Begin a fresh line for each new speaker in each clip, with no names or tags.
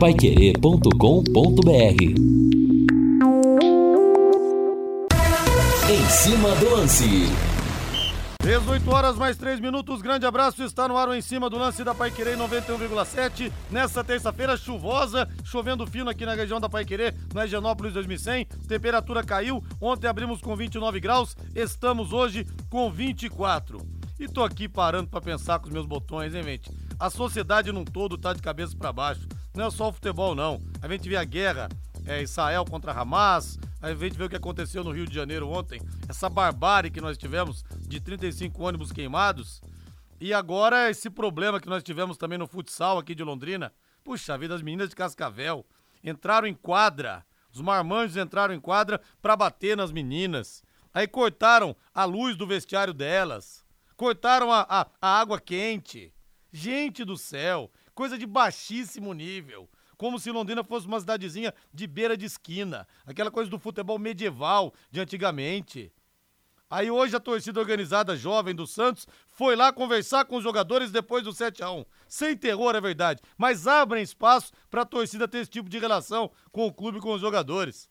paiquerê.com.br Em cima do lance.
18 horas mais 3 minutos, grande abraço, está no ar o em cima do lance da Paiquerê 91,7. Nessa terça-feira chuvosa, chovendo fino aqui na região da Paiquerê, na Higienópolis 2100. Temperatura caiu, ontem abrimos com 29 graus, estamos hoje com 24. E tô aqui parando para pensar com os meus botões, hein, gente? A sociedade num todo tá de cabeça para baixo. Não é só o futebol, não. A gente vê a guerra, é, Israel contra Hamas, a gente vê o que aconteceu no Rio de Janeiro ontem, essa barbárie que nós tivemos de 35 ônibus queimados. E agora esse problema que nós tivemos também no futsal aqui de Londrina. Puxa vida, as meninas de Cascavel entraram em quadra, os marmanjos entraram em quadra para bater nas meninas. Aí cortaram a luz do vestiário delas, cortaram a, a, a água quente. Gente do céu, coisa de baixíssimo nível como se Londrina fosse uma cidadezinha de beira de esquina, aquela coisa do futebol medieval de antigamente. Aí hoje a torcida organizada jovem do Santos foi lá conversar com os jogadores depois do 7 a 1 Sem terror, é verdade, mas abrem espaço para a torcida ter esse tipo de relação com o clube e com os jogadores.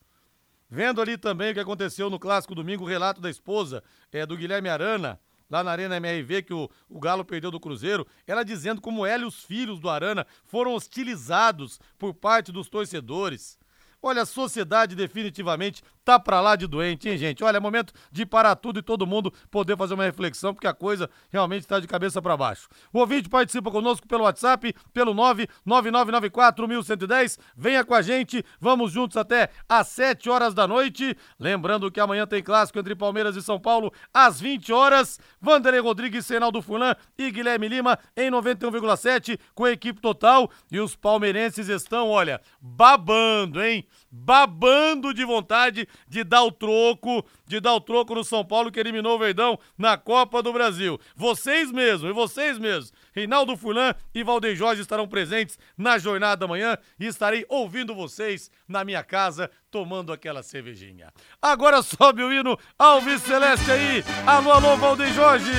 Vendo ali também o que aconteceu no clássico domingo, o relato da esposa é, do Guilherme Arana, lá na Arena MRV, que o, o Galo perdeu do Cruzeiro, ela dizendo como ela e os filhos do Arana foram hostilizados por parte dos torcedores. Olha, a sociedade definitivamente tá pra lá de doente, hein, gente? Olha, é momento de parar tudo e todo mundo poder fazer uma reflexão, porque a coisa realmente está de cabeça para baixo. O ouvinte participa conosco pelo WhatsApp, pelo 999941110. Venha com a gente, vamos juntos até às 7 horas da noite. Lembrando que amanhã tem clássico entre Palmeiras e São Paulo às 20 horas. Vanderlei Rodrigues, Senaldo Fulan e Guilherme Lima em 91,7 com a equipe total. E os palmeirenses estão, olha, babando, hein? Babando de vontade de dar o troco, de dar o troco no São Paulo que eliminou o Verdão na Copa do Brasil. Vocês mesmos, e vocês mesmos, Reinaldo Fulan e Valdeir Jorge estarão presentes na jornada da manhã e estarei ouvindo vocês na minha casa tomando aquela cervejinha. Agora sobe o hino Alves Celeste aí. Alô, alô, Valdeir Jorge.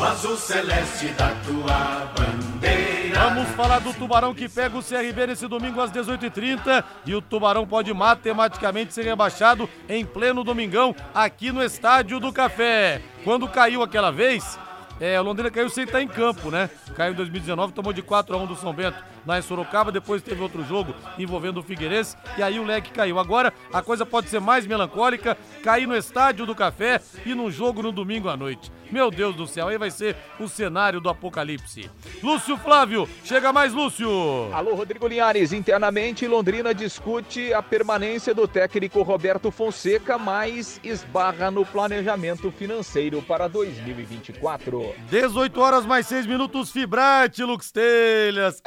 O azul celeste da tua
falar do Tubarão que pega o CRB nesse domingo às 18h30 e o Tubarão pode matematicamente ser rebaixado em pleno domingão aqui no Estádio do Café. Quando caiu aquela vez, é, o Londrina caiu sem estar em campo, né? Caiu em 2019, tomou de 4 a 1 do São Bento lá em Sorocaba, depois teve outro jogo envolvendo o Figueirense e aí o leque caiu. Agora a coisa pode ser mais melancólica, cair no Estádio do Café e num jogo no domingo à noite. Meu Deus do céu, aí vai ser o cenário do apocalipse. Lúcio Flávio, chega mais Lúcio.
Alô, Rodrigo Linhares. Internamente, Londrina discute a permanência do técnico Roberto Fonseca, mas esbarra no planejamento financeiro para 2024.
18 horas mais 6 minutos, Fibrate, Lux Telhas.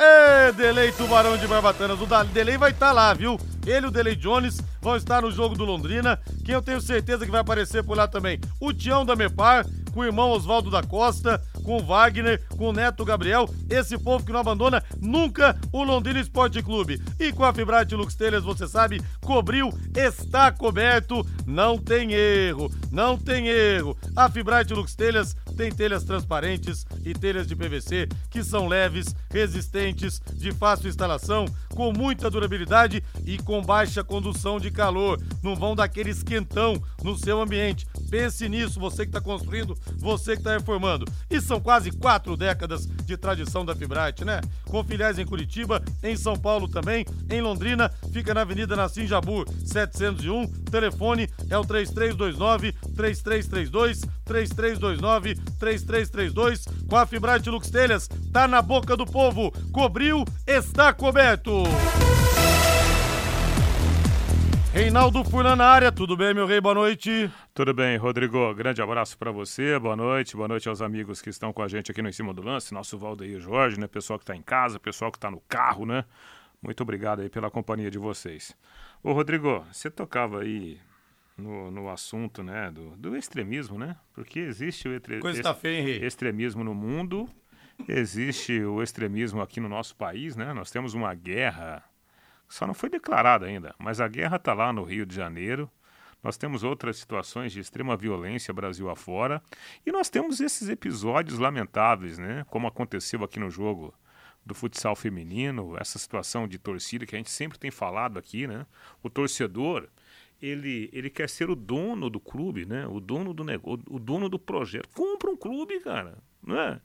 Ê, Delei Tubarão de Barbatanas. O Delei vai estar tá lá, viu? Ele e o Delei Jones vão estar no jogo do Londrina. Quem eu tenho certeza que vai aparecer por lá também? O Tião da Mepar com o irmão Oswaldo da Costa, com o Wagner, com o Neto Gabriel, esse povo que não abandona nunca o Londrina Esporte Clube. E com a Fibrate Lux Telhas, você sabe, cobriu, está coberto, não tem erro, não tem erro. A Fibrate Lux Telhas tem telhas transparentes e telhas de PVC que são leves, resistentes, de fácil instalação, com muita durabilidade e com baixa condução de calor. Não vão dar aquele esquentão no seu ambiente. Pense nisso, você que está construindo, você que está reformando. E são quase quatro décadas de tradição da Fibrate, né? Com filiais em Curitiba, em São Paulo também, em Londrina, fica na Avenida Nassim Jabur, 701. Telefone é o 3329 3332 3329 3332 com a Fibrate Lux Telhas. Tá na boca do povo. Cobriu, está coberto. Reinaldo Furlan na área, tudo bem, meu rei? Boa noite.
Tudo bem, Rodrigo. Grande abraço para você, boa noite. Boa noite aos amigos que estão com a gente aqui no Em Cima do Lance, nosso Valdeir Jorge, né? Pessoal que está em casa, pessoal que está no carro, né? Muito obrigado aí pela companhia de vocês. Ô, Rodrigo, você tocava aí no, no assunto, né, do, do extremismo, né? Porque existe o
etre, Coisa tá feia,
extremismo no mundo, existe o extremismo aqui no nosso país, né? Nós temos uma guerra só não foi declarada ainda, mas a guerra está lá no Rio de Janeiro. nós temos outras situações de extrema violência Brasil afora, e nós temos esses episódios lamentáveis, né? Como aconteceu aqui no jogo do futsal feminino, essa situação de torcida que a gente sempre tem falado aqui, né? O torcedor, ele, ele quer ser o dono do clube, né? O dono do negócio, o dono do projeto. Compra um clube, cara, não é?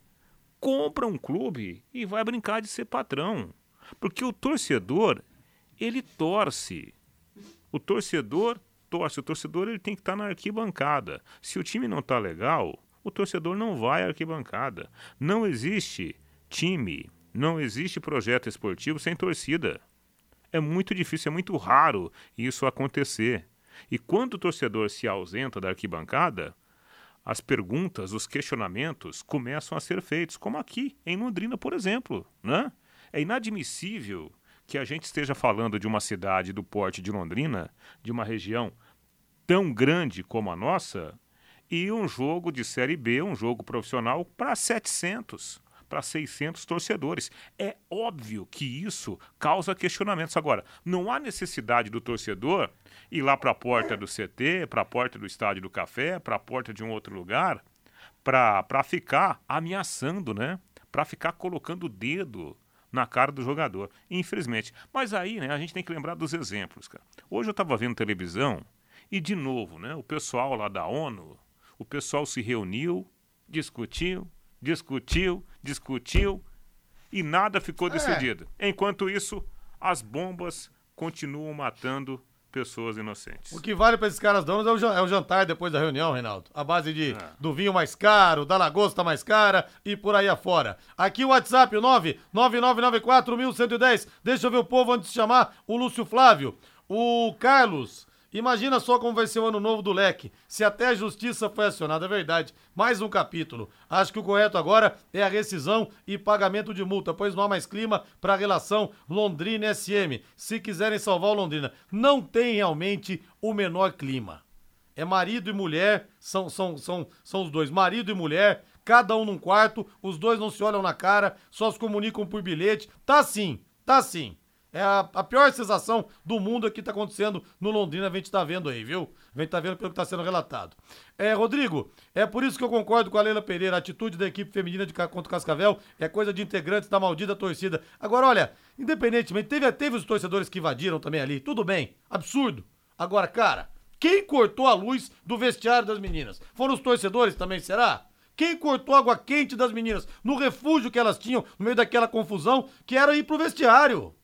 Compra um clube e vai brincar de ser patrão. Porque o torcedor, ele torce. O torcedor torce. O torcedor ele tem que estar tá na arquibancada. Se o time não está legal, o torcedor não vai à arquibancada. Não existe time, não existe projeto esportivo sem torcida. É muito difícil, é muito raro isso acontecer. E quando o torcedor se ausenta da arquibancada, as perguntas, os questionamentos começam a ser feitos, como aqui em Londrina, por exemplo. Né? É inadmissível que a gente esteja falando de uma cidade do porte de Londrina, de uma região tão grande como a nossa, e um jogo de Série B, um jogo profissional, para 700 para 600 torcedores. É óbvio que isso causa questionamentos. Agora, não há necessidade do torcedor ir lá para a porta do CT, para a porta do Estádio do Café, para a porta de um outro lugar, para ficar ameaçando, né? Para ficar colocando o dedo na cara do jogador, infelizmente. Mas aí, né, a gente tem que lembrar dos exemplos, cara. Hoje eu estava vendo televisão e de novo, né, o pessoal lá da ONU, o pessoal se reuniu, discutiu, discutiu, discutiu e nada ficou é. decidido. É. Enquanto isso, as bombas continuam matando pessoas inocentes.
O que vale para esses caras donos é o, jantar depois da reunião, Reinaldo. A base de é. do vinho mais caro, da lagosta mais cara e por aí afora. Aqui o WhatsApp, o 999941110. Deixa eu ver o povo antes de chamar o Lúcio Flávio. O Carlos Imagina só como vai ser o ano novo do leque, se até a justiça foi acionada, é verdade. Mais um capítulo. Acho que o correto agora é a rescisão e pagamento de multa, pois não há mais clima para a relação Londrina-SM. Se quiserem salvar o Londrina, não tem realmente o menor clima. É marido e mulher, são, são, são, são os dois, marido e mulher, cada um num quarto, os dois não se olham na cara, só se comunicam por bilhete. Tá sim, tá sim. É a, a, pior sensação do mundo é que tá acontecendo no Londrina, a gente tá vendo aí, viu? A gente tá vendo pelo que tá sendo relatado. É, Rodrigo, é por isso que eu concordo com a Leila Pereira. A atitude da equipe feminina de contra o Cascavel é coisa de integrantes da maldita torcida. Agora, olha, independentemente, teve, teve os torcedores que invadiram também ali, tudo bem, absurdo. Agora, cara, quem cortou a luz do vestiário das meninas? Foram os torcedores também, será? Quem cortou a água quente das meninas no refúgio que elas tinham no meio daquela confusão que era ir pro vestiário?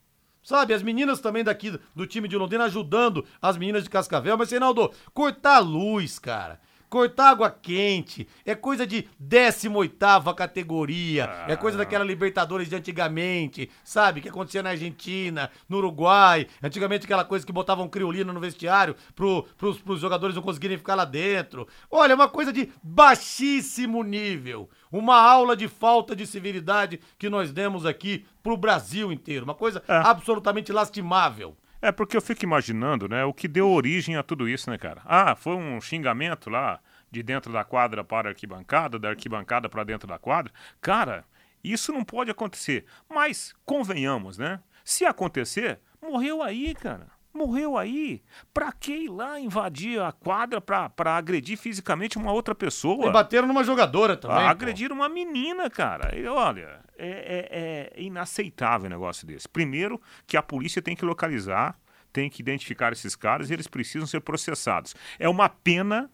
Sabe, as meninas também daqui do time de Londrina ajudando as meninas de Cascavel. Mas, Reinaldo, cortar a luz, cara. Cortar água quente é coisa de 18 categoria. Ah. É coisa daquela Libertadores de antigamente, sabe? Que acontecia na Argentina, no Uruguai. Antigamente aquela coisa que botavam criolina no vestiário pro, pros, pros jogadores não conseguirem ficar lá dentro. Olha, é uma coisa de baixíssimo nível. Uma aula de falta de civilidade que nós demos aqui pro Brasil inteiro. Uma coisa é. absolutamente lastimável.
É porque eu fico imaginando, né, o que deu origem a tudo isso, né, cara? Ah, foi um xingamento lá de dentro da quadra para a arquibancada, da arquibancada para dentro da quadra. Cara, isso não pode acontecer. Mas convenhamos, né? Se acontecer, morreu aí, cara morreu aí. Pra que ir lá invadir a quadra pra, pra agredir fisicamente uma outra pessoa?
E bateram numa jogadora também. Ah,
agrediram uma menina, cara. E olha, é, é, é inaceitável um negócio desse. Primeiro, que a polícia tem que localizar, tem que identificar esses caras e eles precisam ser processados. É uma pena,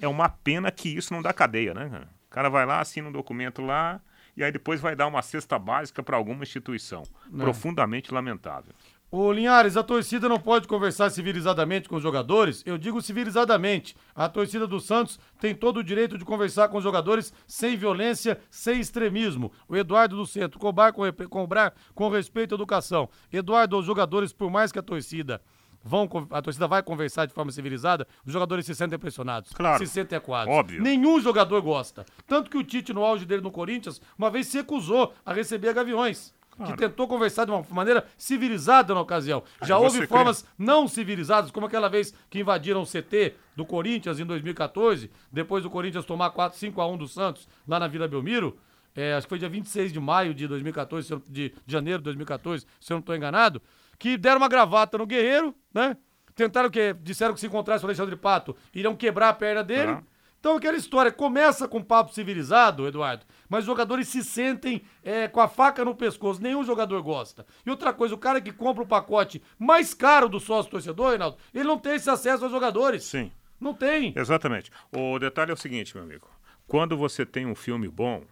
é uma pena que isso não dá cadeia, né? O cara vai lá, assina um documento lá e aí depois vai dar uma cesta básica para alguma instituição. É. Profundamente lamentável.
Ô Linhares, a torcida não pode conversar civilizadamente com os jogadores? Eu digo civilizadamente. A torcida do Santos tem todo o direito de conversar com os jogadores sem violência, sem extremismo. O Eduardo do Centro, cobrar com, cobrar com respeito à educação. Eduardo, os jogadores, por mais que a torcida vão, a torcida vai conversar de forma civilizada, os jogadores se sentem pressionados.
Claro.
Se sentem acuados.
Óbvio.
Nenhum jogador gosta. Tanto que o Tite, no auge dele no Corinthians, uma vez se recusou a receber a Gaviões claro. que tentou conversar de uma maneira civilizada na ocasião. Já houve formas crê? não civilizadas, como aquela vez que invadiram o CT do Corinthians em 2014, depois do Corinthians tomar 4, 5 a 1 do Santos lá na Vila Belmiro. É, acho que foi dia 26 de maio de 2014, de, janeiro de 2014, se eu não estou enganado, que deram uma gravata no Guerreiro, né? Tentaram que disseram que se encontrasse o Alexandre Pato, iriam quebrar a perna dele.
Tá.
Então aquela história começa com papo civilizado, Eduardo, mas os jogadores se sentem é, com a faca no pescoço. Nenhum jogador gosta. E outra coisa, o cara que compra o pacote mais caro do sócio torcedor, Reinaldo, ele não tem esse acesso aos jogadores.
Sim.
Não tem.
Exatamente. O detalhe é o seguinte, meu amigo. Quando você tem um filme bom,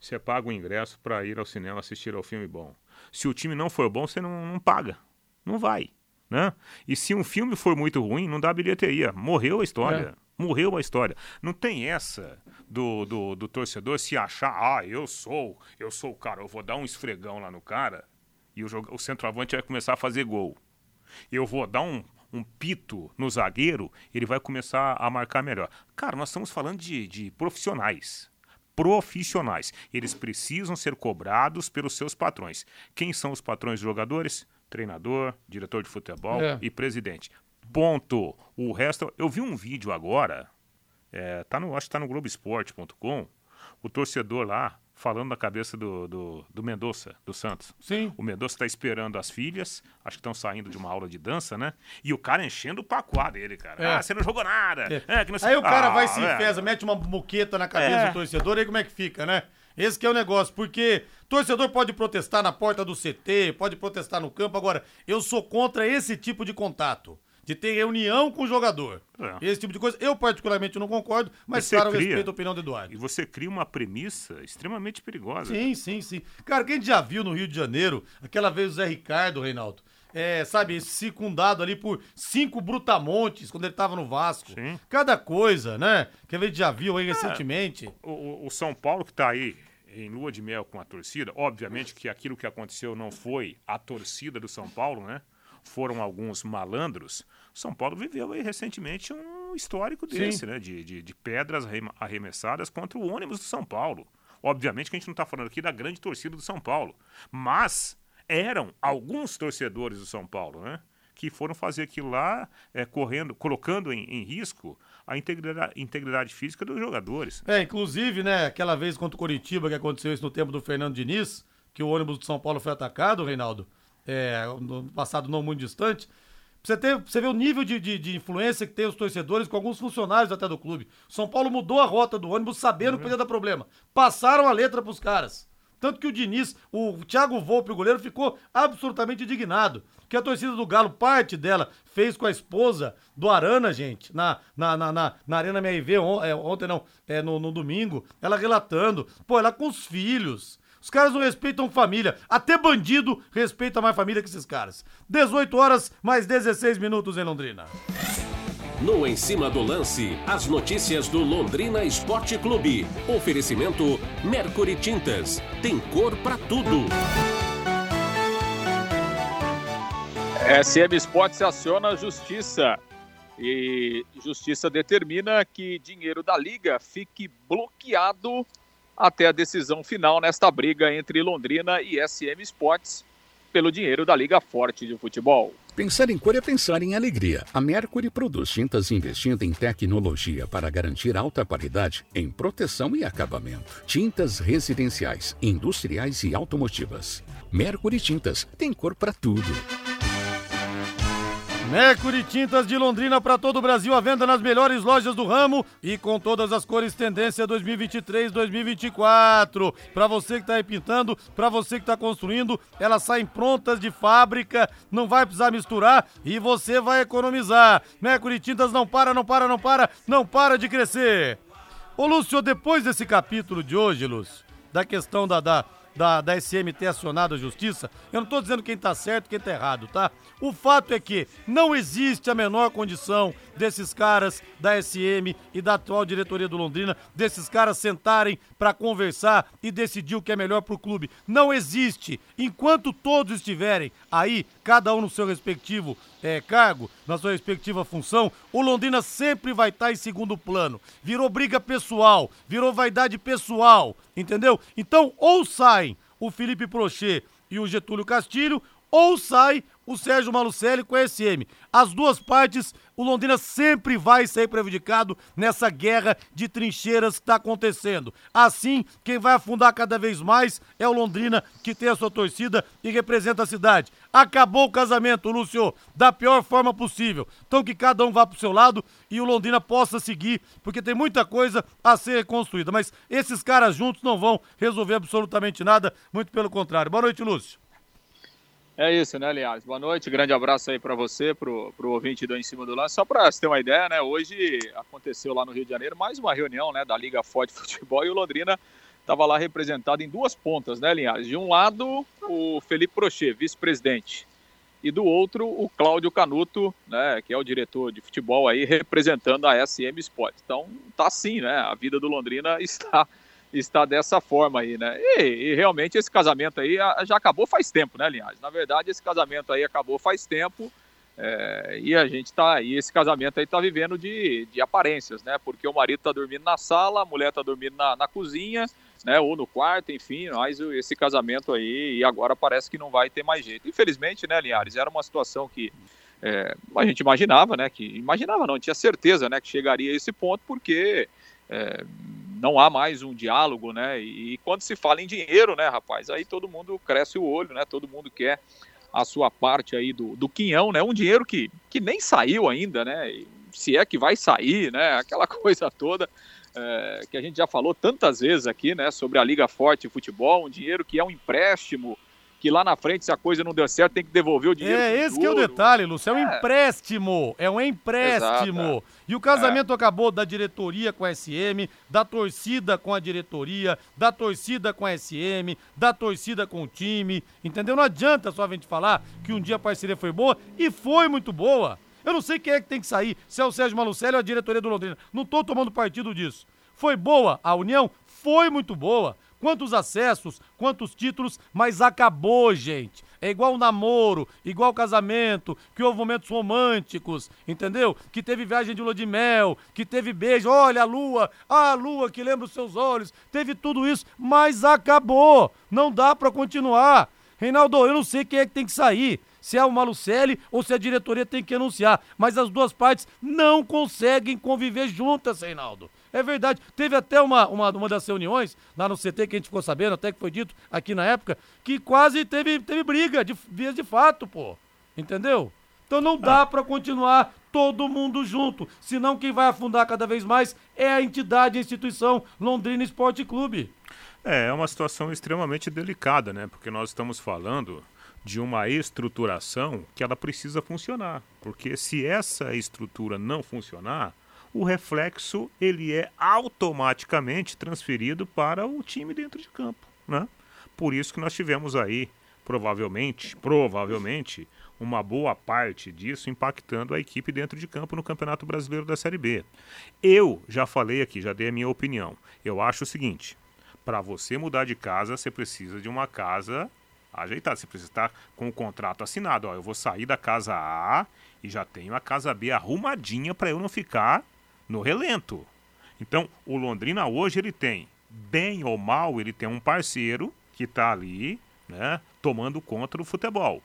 você paga o ingresso para ir ao cinema assistir ao filme bom. Se o time não for bom, você não, não paga. Não vai. Né? E se um filme for muito ruim, não dá bilheteria. Morreu a história. Morreu a história. Não tem essa do, do, do torcedor se achar, ah, eu sou, eu sou o cara, eu vou dar um esfregão lá no cara e o, o centroavante vai começar a fazer gol. Eu vou dar um, um pito no zagueiro, ele vai começar a marcar melhor. Cara, nós estamos falando de, de profissionais. Profissionais. Eles precisam ser cobrados pelos seus patrões. Quem são os patrões dos jogadores? Treinador, diretor de futebol
É.
e presidente. Ponto. O resto. Eu vi um vídeo agora. É, tá no, acho que tá no Globoesporte.com. O torcedor lá falando na cabeça do, do, do Mendonça, do Santos.
Sim.
O Mendonça está esperando as filhas, acho que estão saindo de uma aula de dança, né? E o cara enchendo o pacuá dele, cara.
É.
Ah, você não jogou nada. É, que não
Aí o cara
Ah,
vai se
velho.
enfesa, mete uma muqueta na cabeça
É.
do torcedor, aí como é que fica, né? Esse que é o negócio, porque torcedor pode protestar na porta do CT, pode protestar no campo, agora, eu sou contra esse tipo de contato. De ter reunião com o jogador.
É.
Esse tipo de coisa. Eu, particularmente, não concordo, mas,
Você
claro,
cria.
respeito a opinião do Eduardo.
E você cria uma premissa extremamente perigosa.
Sim, sim, sim. Cara, quem já viu no Rio de Janeiro, aquela vez o Zé Ricardo, Reinaldo, é, sabe, circundado ali por cinco brutamontes quando ele tava no Vasco.
Sim.
Cada coisa, né? Que a gente já viu aí recentemente.
O, o- São Paulo que está aí em lua de mel com a torcida, obviamente que aquilo que aconteceu não foi a torcida do São Paulo, né? Foram alguns malandros. São Paulo viveu aí recentemente um histórico desse, né? De, de, de pedras arrem- arremessadas contra o ônibus do São Paulo. Obviamente que a gente não está falando aqui da grande torcida do São Paulo, mas eram alguns torcedores do São Paulo, né? Que foram fazer aquilo lá, é, correndo, colocando em, em risco a integridade, integridade física dos jogadores.
É, inclusive, né, aquela vez contra o Coritiba que aconteceu isso no tempo do Fernando Diniz, que o ônibus de São Paulo foi atacado, Reinaldo, é, no passado não muito distante. Você, ter, pra você ver o nível de, de, de influência que tem os torcedores com alguns funcionários até do clube. São Paulo mudou a rota do ônibus sabendo que podia dar problema. Passaram a letra pros caras. Tanto que o Diniz, o Thiago Volpe, o goleiro, ficou absolutamente indignado. Que a torcida do Galo, parte dela, fez com a esposa do Arana, gente, na, na, na, na, na Arena MRV, on, é, ontem não, é, no, no domingo, ela relatando. Pô, ela com os filhos. Os caras não respeitam família. Até bandido respeita mais família que esses caras. 18 horas, mais 16 minutos em Londrina.
No Em Cima do Lance, as notícias do Londrina Esporte Clube. Oferecimento Mercury Tintas. Tem cor pra tudo.
SM Sports aciona a justiça e justiça determina que dinheiro da liga fique bloqueado até a decisão final nesta briga entre Londrina e SM Sports pelo dinheiro da Liga Forte de Futebol.
Pensar em cor é pensar em alegria. A Mercury produz tintas investindo em tecnologia para garantir alta qualidade em proteção e acabamento. Tintas residenciais, industriais e automotivas. Mercury Tintas tem cor para tudo.
Mercury Tintas de Londrina para todo o Brasil, à venda nas melhores lojas do ramo e com todas as cores tendência 2023-2024. Para você que está aí pintando, para você que está construindo, elas saem prontas de fábrica, não vai precisar misturar e você vai economizar. Mercury Tintas não para, não para, não para, não para de crescer. Ô Lúcio, depois desse capítulo de hoje, Lúcio, da questão da, da, da, da SM ter acionado a justiça, eu não tô dizendo quem tá certo quem tá errado, tá? O fato é que não existe a menor condição desses caras da SM e da atual diretoria do Londrina, desses caras sentarem pra conversar e decidir o que é melhor pro clube. Não existe. Enquanto todos estiverem aí, cada um no seu respectivo eh, cargo, na sua respectiva função, o Londrina sempre vai estar em segundo plano. Virou briga pessoal, virou vaidade pessoal, entendeu? Então, ou saem o Felipe Prochet e o Getúlio Castilho, ou sai o Sérgio Malucelli com a SM. As duas partes, o Londrina sempre vai ser prejudicado nessa guerra de trincheiras que está acontecendo. Assim, quem vai afundar cada vez mais é o Londrina, que tem a sua torcida e representa a cidade. Acabou o casamento, Lúcio, da pior forma possível. Então que cada um vá pro seu lado e o Londrina possa seguir, porque tem muita coisa a ser reconstruída. Mas esses caras juntos não vão resolver absolutamente nada, muito pelo contrário. Boa noite, Lúcio.
É isso, né, aliás. Boa noite, grande abraço aí para você, pro, pro ouvinte do Em Cima do Lance. Só para você ter uma ideia, né, hoje aconteceu lá no Rio de Janeiro mais uma reunião, né, da Liga Forte Futebol e o Londrina estava lá representado em duas pontas, né, Linhares? De um lado, o Felipe Prochet, vice-presidente, e do outro, o Cláudio Canuto, né, que é o diretor de futebol aí, representando a SM Sport. Então, tá assim, né, a vida do Londrina está está dessa forma aí, né? E, e, realmente esse casamento aí já acabou faz tempo, né, Linhares? Na verdade, esse casamento aí acabou faz tempo é, e a gente tá e esse casamento aí tá vivendo de, de aparências, né? Porque o marido tá dormindo na sala, a mulher tá dormindo na, na cozinha, né? Ou no quarto, enfim, mas esse casamento aí e agora parece que não vai ter mais jeito. Infelizmente, né, Linhares? Era uma situação que é, a gente imaginava, né? Que imaginava, não tinha certeza, né? Que chegaria a esse ponto, porque é, não há mais um diálogo, né? E, quando se fala em dinheiro, né, rapaz, aí todo mundo cresce o olho, né? Todo mundo quer a sua parte aí do, do quinhão, né? Um dinheiro que, que nem saiu ainda, né? Se é que vai sair, né? Aquela coisa toda é, que a gente já falou tantas vezes aqui, né? Sobre a Liga Forte Futebol, um dinheiro que é um empréstimo que lá na frente, se a coisa não der certo, tem que devolver o dinheiro.
É, esse que é o detalhe, Lúcio. É um é. empréstimo. É um empréstimo. Exato. E o casamento é. acabou da diretoria com a SM, da torcida com a diretoria, da torcida com a SM, da torcida com o time. Entendeu? Não adianta só a gente falar que um dia a parceria foi boa e foi muito boa. Eu não sei quem é que tem que sair, se é o Sérgio Malucelli ou a diretoria do Londrina. Não tô tomando partido disso. Foi boa a união? Foi muito boa quantos acessos, quantos títulos, mas acabou, gente. É igual namoro, igual casamento, que houve momentos românticos, entendeu? Que teve viagem de lua de mel, que teve beijo, olha a lua, a lua que lembra os seus olhos, teve tudo isso, mas acabou. Não dá para continuar. Reinaldo, eu não sei quem é que tem que sair se é o Malucelli ou se a diretoria tem que anunciar. Mas as duas partes não conseguem conviver juntas, Reinaldo. É verdade. Teve até uma, uma, uma das reuniões lá no CT que a gente ficou sabendo, até que foi dito aqui na época, que quase teve, teve briga de vias de fato, pô. Entendeu? Então não dá ah. para continuar todo mundo junto. Senão quem vai afundar cada vez mais é a entidade, a instituição Londrina Esporte Clube.
É, é uma situação extremamente delicada, né? Porque nós estamos falando de uma estruturação que ela precisa funcionar. Porque se essa estrutura não funcionar, o reflexo ele é automaticamente transferido para o time dentro de campo, né? Por isso que nós tivemos aí provavelmente, provavelmente uma boa parte disso impactando a equipe dentro de campo no Campeonato Brasileiro da Série B. Eu já falei aqui, já dei a minha opinião. Eu acho o seguinte: para você mudar de casa, você precisa de uma casa ajeitada. Você precisa estar com o contrato assinado. Ó, eu vou sair da casa A e já tenho a casa B arrumadinha para eu não ficar no relento. Então, o Londrina hoje ele tem, bem ou mal, ele tem um parceiro que está ali, né, tomando conta do futebol.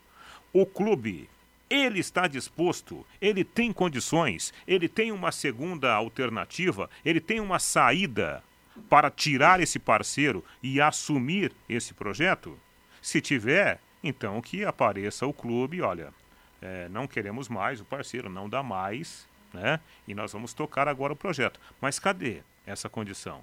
O clube, ele está disposto, ele tem condições, ele tem uma segunda alternativa, ele tem uma saída para tirar esse parceiro e assumir esse projeto? Se tiver, então que apareça o clube, olha, é, não queremos mais o parceiro, não dá mais, né? E nós vamos tocar agora o projeto. Mas cadê essa condição?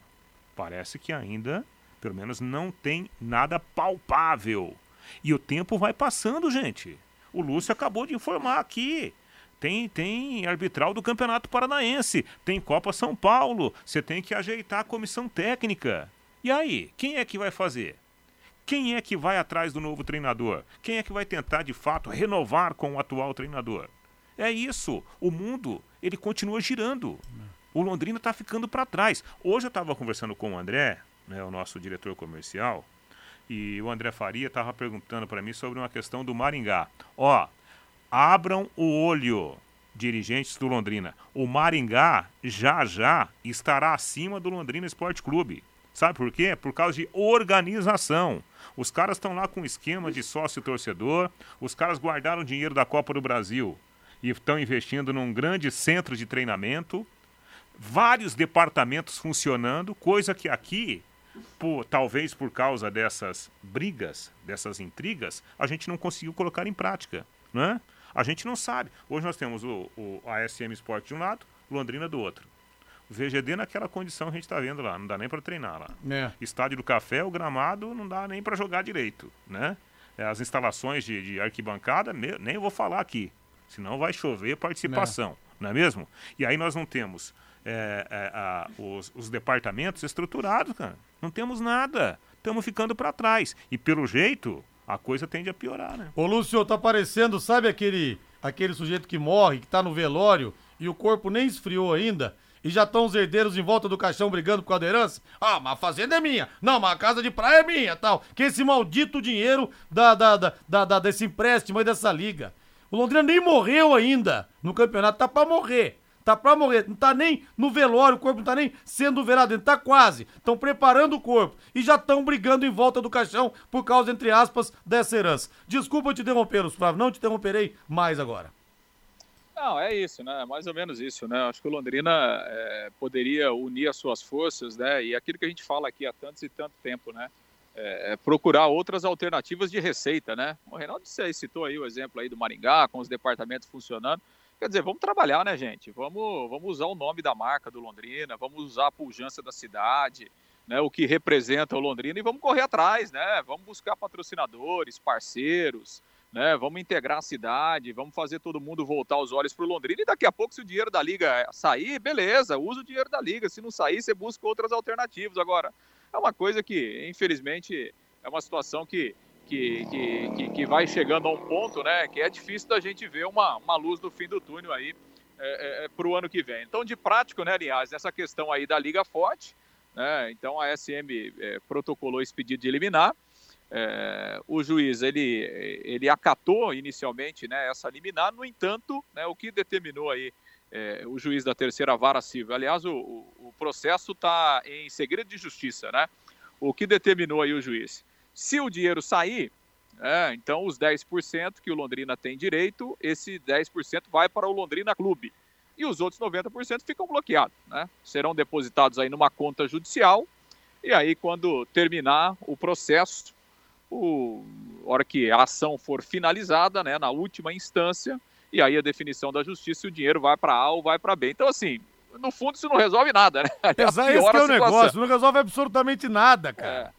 Parece que ainda, pelo menos, não tem nada palpável. E o tempo vai passando, gente. O Lúcio acabou de informar aqui. Tem, tem arbitral do Campeonato Paranaense, tem Copa São Paulo, você tem que ajeitar a comissão técnica. E aí, quem é que vai fazer? Quem é que vai atrás do novo treinador? Quem é que vai tentar de fato renovar com o atual treinador? É isso. O mundo, ele continua girando. O Londrina está ficando para trás. Hoje eu estava conversando com o André, né, o nosso diretor comercial, e o André Faria estava perguntando para mim sobre uma questão do Maringá. Ó, abram o olho, dirigentes do Londrina. O Maringá já já estará acima do Londrina Esporte Clube. Sabe por quê? Por causa de organização. Os caras estão lá com um esquema de sócio-torcedor, os caras guardaram dinheiro da Copa do Brasil e estão investindo num grande centro de treinamento, vários departamentos funcionando, coisa que aqui, por, talvez por causa dessas brigas, dessas intrigas, a gente não conseguiu colocar em prática. Né? A gente não sabe. Hoje nós temos o, o ASM Sport de um lado, Londrina do outro. O VGD naquela condição a gente está vendo lá, não dá nem para treinar lá. É. Estádio do Café, o gramado não dá nem para jogar direito, né? É, as instalações de, de arquibancada, nem vou falar aqui, senão vai chover participação, é. não é mesmo? E aí nós não temos é, é, a, os, os, departamentos estruturados, cara. Não temos nada. Estamos ficando para trás. E pelo jeito, a coisa tende a piorar, né?
Ô, Lúcio, tá parecendo, sabe aquele, aquele sujeito que morre, que tá no velório e o corpo nem esfriou ainda? E já estão os herdeiros em volta do caixão brigando por causa da herança? Ah, mas a fazenda é minha. Não, mas a casa de praia é minha, tal. Que esse maldito dinheiro da, da, da, da, da desse empréstimo aí dessa liga. O Londrina nem morreu ainda no campeonato, tá pra morrer. Tá pra morrer, não tá nem no velório, o corpo não tá nem sendo velado, ele tá quase. Estão preparando o corpo e já estão brigando em volta do caixão por causa, entre aspas, dessa herança. Desculpa te interromper, Flávio, não te interromperei mais agora.
Não, é isso, né? Mais ou menos isso, né? Acho que o Londrina é, poderia unir as suas forças, né? E aquilo que a gente fala aqui há tantos e tanto tempo, né? É, é procurar outras alternativas de receita, né? O Reinaldo citou aí o exemplo aí do Maringá, com os departamentos funcionando. Quer dizer, vamos trabalhar, né, gente? Vamos, vamos usar o nome da marca do Londrina, vamos usar a pujança da cidade, né, o que representa o Londrina e vamos correr atrás, né? Vamos buscar patrocinadores, parceiros, né? Vamos integrar a cidade, vamos fazer todo mundo voltar os olhos para o Londrina e daqui a pouco, se o dinheiro da liga sair, beleza, usa o dinheiro da liga. Se não sair, você busca outras alternativas. Agora, é uma coisa que, infelizmente, é uma situação que que, que, que, vai chegando a um ponto, né, que é difícil da gente ver uma, uma luz no fim do túnel aí é, é, é para o ano que vem. Então, de prático, né, aliás, nessa questão aí da Liga Forte, né, então a SM é, protocolou esse pedido de eliminar, é, o juiz ele, ele acatou inicialmente né, essa liminar, no entanto, né, o que determinou aí é, o juiz da terceira vara civil, aliás, o, o processo está em segredo de justiça, né? O que determinou aí o juiz? Se o dinheiro sair, é, então os 10% que o Londrina tem direito, esse 10% vai para o Londrina Clube. E os outros 90% ficam bloqueados, né? Serão depositados aí numa conta judicial. E aí, quando terminar o processo, o, a hora que a ação for finalizada, né, na última instância, e aí a definição da justiça, o dinheiro vai para A ou vai para B. Então, assim, no fundo isso não resolve nada, né?
Apesar esse que é o negócio, não resolve absolutamente nada, cara.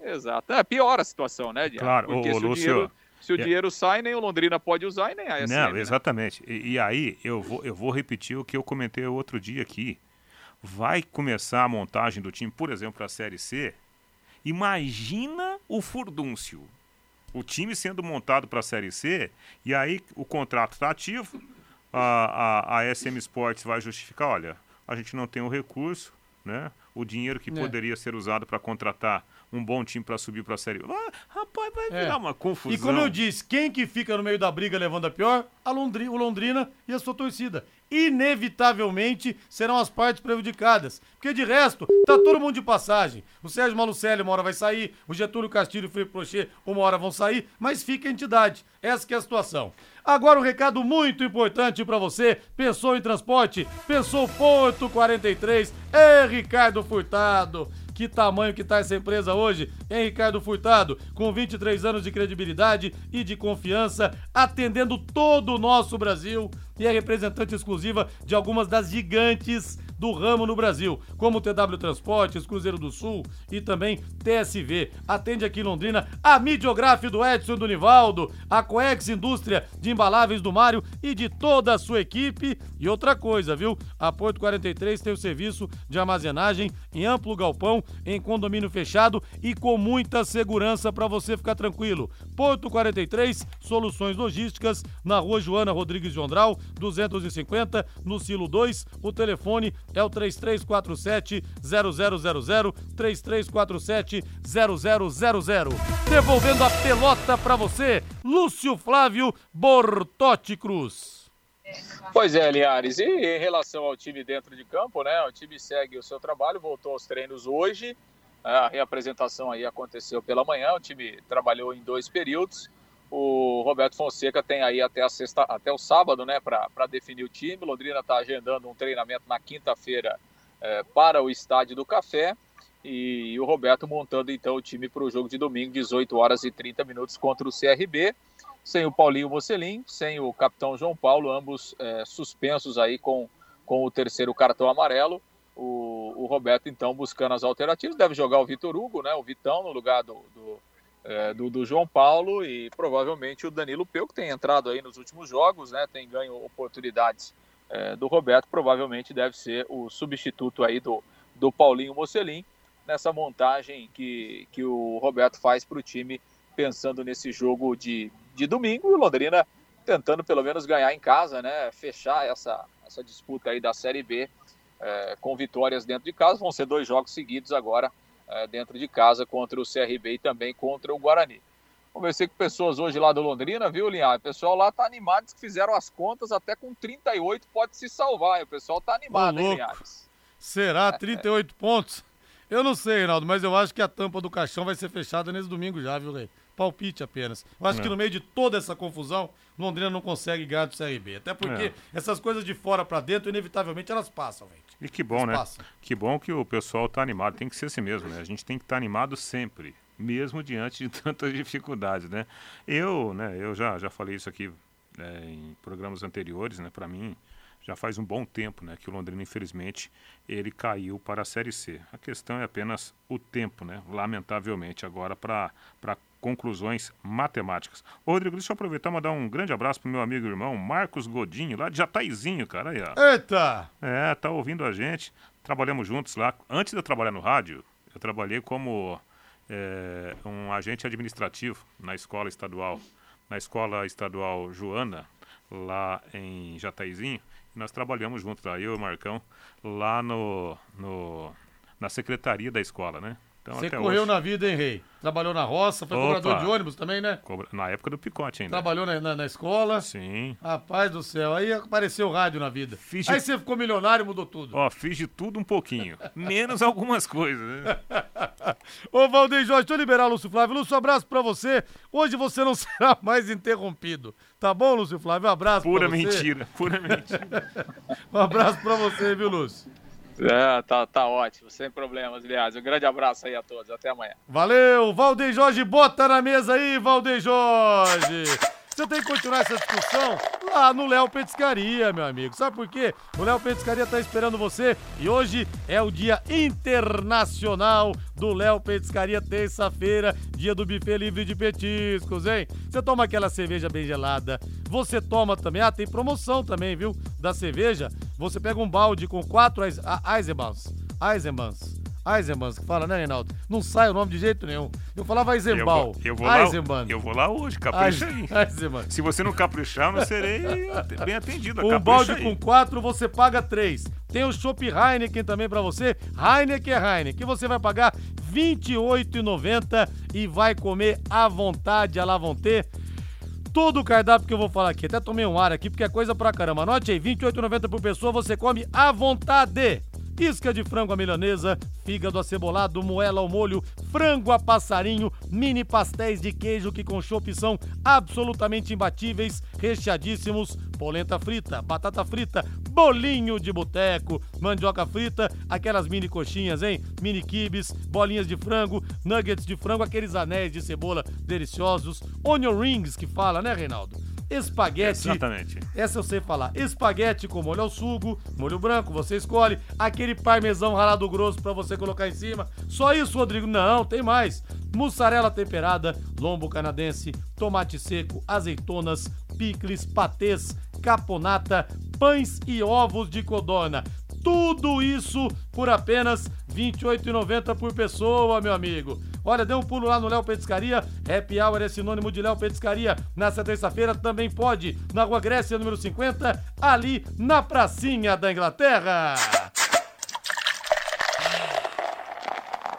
É. Exato. É, pior a situação, né,
Diego? Claro,
Porque se,
Lúcio,
o dinheiro, se o é... dinheiro sai, nem o Londrina pode usar e nem a SM,
Não,
né?
exatamente. Né? E, e, aí eu vou, eu vou repetir o que eu comentei outro dia aqui. Vai começar a montagem do time, por exemplo, para a Série C. Imagina o furdúncio. O time sendo montado para a Série C, e aí o contrato está ativo, a, a, a SM Sports vai justificar, olha, a gente não tem o recurso, né? O dinheiro que é. poderia ser usado para contratar um bom time para subir para a série. Ah, rapaz, vai é. virar uma confusão.
E como eu disse, quem que fica no meio da briga levando a pior? A Londrina, o Londrina e a sua torcida. Inevitavelmente serão as partes prejudicadas. Porque de resto, tá todo mundo de passagem. O Sérgio Malucelli uma hora vai sair, o Getúlio Castilho e o Felipe Prochet uma hora vão sair, mas fica a entidade. Essa é a situação. Agora um recado muito importante para você. Pensou em transporte? Pensou Porto 43? É Ricardo Furtado. Que tamanho que tá essa empresa hoje, hein, Ricardo Furtado? Com 23 anos de credibilidade e de confiança, atendendo todo o nosso Brasil e é representante exclusiva de algumas das gigantes do ramo no Brasil, como TW Transportes, Cruzeiro do Sul e também TSV. Atende aqui em Londrina a Midiografe do Edson do Nivaldo, a Coex Indústria de Embaláveis do Mário e de toda a sua equipe. E outra coisa, viu? A Porto 43 tem o serviço de armazenagem em amplo galpão, em condomínio fechado e com muita segurança para você ficar tranquilo. Porto 43, soluções logísticas na rua Joana Rodrigues de Ondral, 250, no Silo 2. O telefone é o 3347 0000 3347 0000. Devolvendo a pelota para você, Lúcio Flávio Bortotti Cruz.
Pois é, Linhares, e em relação ao time dentro de campo, né? O time segue o seu trabalho, voltou aos treinos hoje A reapresentação aí aconteceu pela manhã, o time trabalhou em dois períodos. O Roberto Fonseca tem aí até, a sexta, até o sábado né, para definir o time. Londrina está agendando um treinamento na quinta-feira é, para o Estádio do Café. E o Roberto montando então o time para o jogo de domingo, 18 horas e 30 minutos contra o CRB. Sem o Paulinho Mocelin, sem o capitão João Paulo, ambos é, suspensos aí com, com o terceiro cartão amarelo. O, o, Roberto, então, buscando as alternativas, deve jogar o Vitor Hugo, né? O Vitão no lugar do, do, é, do, do, João Paulo e provavelmente o Danilo Peu, que tem entrado aí nos últimos jogos, né? Tem ganho oportunidades é, do Roberto, provavelmente deve ser o substituto aí do, do Paulinho Mocelin nessa montagem que, que o Roberto faz para o time, pensando nesse jogo de, de domingo e o Londrina tentando pelo menos ganhar em casa, né? Fechar essa, essa disputa aí da Série B é, com vitórias dentro de casa. Vão ser dois jogos seguidos agora é, dentro de casa contra o CRB e também contra o Guarani. Conversei com pessoas hoje lá do Londrina, viu, Linhares? O pessoal lá tá animado, que fizeram as contas, até com 38 pode se salvar. O pessoal tá animado, hein, Linhares?
Será 38 pontos? Eu não sei, Reinaldo, mas eu acho que a tampa do caixão vai ser fechada nesse domingo já, viu, Rei? Palpite apenas. Eu acho é. que no meio de toda essa confusão, Londrina não consegue ganhar do CRB. Até porque é. essas coisas de fora para dentro, inevitavelmente, elas passam, gente.
E que bom, né? Passam. Que bom que o pessoal tá animado. Tem que ser assim mesmo, né? A gente tem que estar tá animado sempre, mesmo diante de tantas dificuldades, né? Eu, né, eu já, já falei isso aqui é, em programas anteriores, né? Para mim, já faz um bom tempo né, que o Londrina, infelizmente, ele caiu para a Série C. A questão é apenas o tempo, né? Lamentavelmente, agora para conclusões matemáticas. Ô, Rodrigo, deixa eu aproveitar e mandar um grande abraço pro meu amigo e irmão Marcos Godinho, lá de Jataizinho, cara. Aí, ó.
Eita!
É, tá ouvindo a gente. Trabalhamos juntos lá. Antes de eu trabalhar no rádio, eu trabalhei como é, um agente administrativo na escola estadual, na escola estadual Joana, lá em Jataizinho. Nós trabalhamos juntos lá, eu e o Marcão, lá no, no, na secretaria da escola, né?
Então, Você correu hoje... na vida, hein, Rei? Trabalhou na roça, foi Opa. cobrador de ônibus também, né?
Na época do picote ainda.
Trabalhou na, na, na, escola.
Sim.
Rapaz do céu, aí apareceu o rádio na vida. Fiz aí de... você ficou milionário e mudou tudo.
Ó, fiz de tudo um pouquinho. menos algumas coisas, né?
Ô, Valdeir Jorge, deixa eu liberar Lúcio Flávio. Lúcio, um abraço pra você. Hoje você não será mais interrompido. Tá bom, Lúcio Flávio? Um abraço
pura
pra você.
Pura mentira, pura mentira.
um abraço pra você, viu, Lúcio?
É, tá, tá ótimo, sem problemas, aliás. Um grande abraço aí a todos, até amanhã.
Valeu, Valdeir Jorge, bota na mesa aí, Valdeir Jorge. Você tem que continuar essa discussão lá no Léo Petiscaria, meu amigo. Sabe por quê? O Léo Petiscaria tá esperando você e hoje é o dia internacional do Léo Petiscaria, terça-feira, dia do buffet livre de petiscos, hein? Você toma aquela cerveja bem gelada, você toma também, ah, tem promoção também, viu? Da cerveja, você pega um balde com quatro Eisenbahns, Eisenbahns, Eisenbahn, que fala, né, Reinaldo? Não sai o nome de jeito nenhum. Eu falava Eisenbahn.
Eu, eu, vou lá, eu vou lá hoje, capricha aí.
Eisenbahn.
Se você não caprichar, não serei bem atendido.
Um balde aí. com quatro, você paga três. Tem o Chopp Heineken também para você. Heineken é Heineken, que você vai pagar R$ 28,90 e vai comer à vontade, a lá vão ter todo o cardápio que eu vou falar aqui. Até tomei um ar aqui, porque é coisa pra caramba. Anote aí, R$ 28,90 por pessoa, você come à vontade isca de frango à milanesa, fígado acebolado, moela ao molho, frango a passarinho, mini pastéis de queijo que com chopp são absolutamente imbatíveis, recheadíssimos, polenta frita, batata frita, bolinho de boteco, mandioca frita, aquelas mini coxinhas, hein? Mini quibes, bolinhas de frango, nuggets de frango, aqueles anéis de cebola deliciosos, onion rings que fala, né, Reinaldo? Espaguete.
Exatamente.
Essa eu sei falar. Espaguete com molho ao sugo, molho branco, você escolhe. Aquele parmesão ralado grosso para você colocar em cima. Só isso, Rodrigo? Não, tem mais. Mussarela temperada, lombo canadense, tomate seco, azeitonas, picles, patês, caponata, pães e ovos de codorna. Tudo isso por apenas R$ 28,90 por pessoa, meu amigo. Olha, dê um pulo lá no Léo Petiscaria. Happy Hour é sinônimo de Léo Petiscaria. Nessa terça-feira também pode, na Rua Grécia, número 50, ali na pracinha da Inglaterra.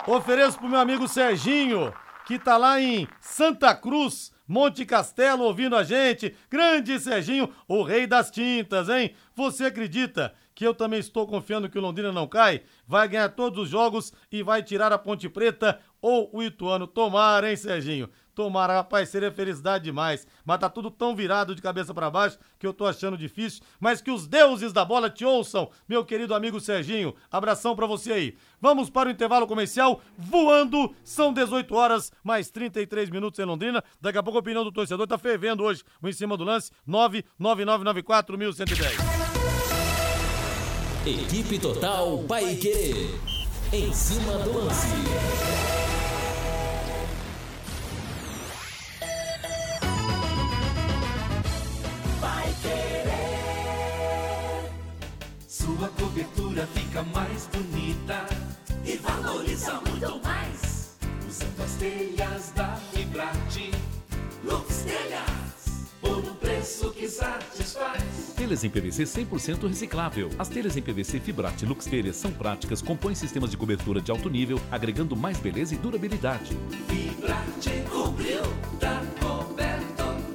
Ofereço pro meu amigo Serginho, que tá lá em Santa Cruz, Monte Castelo, ouvindo a gente. Grande Serginho, o rei das tintas, hein? Você acredita que eu também estou confiando que o Londrina não cai, vai ganhar todos os jogos e vai tirar a Ponte Preta ou o Ituano. Tomara, hein, Serginho? Tomara, rapaz, seria felicidade demais. Mas tá tudo tão virado de cabeça para baixo que eu tô achando difícil. Mas que os deuses da bola te ouçam, meu querido amigo Serginho. Abração para você aí. Vamos para o intervalo comercial, voando. São 18 horas, mais 33 minutos em Londrina. Daqui a pouco a opinião do torcedor tá fervendo hoje. O em cima do lance, 99994
Equipe Total Paique. Em cima do lance.
Sua cobertura fica mais bonita
e valoriza muito mais.
usando as telhas da Fibrate.
Lux Telhas,
Por um preço que satisfaz.
Telhas em PVC 100% reciclável. As telhas em PVC Fibrate Lux Telhas são práticas, compõem sistemas de cobertura de alto nível, agregando mais beleza e durabilidade.
Fibrate
cobriu,
tá.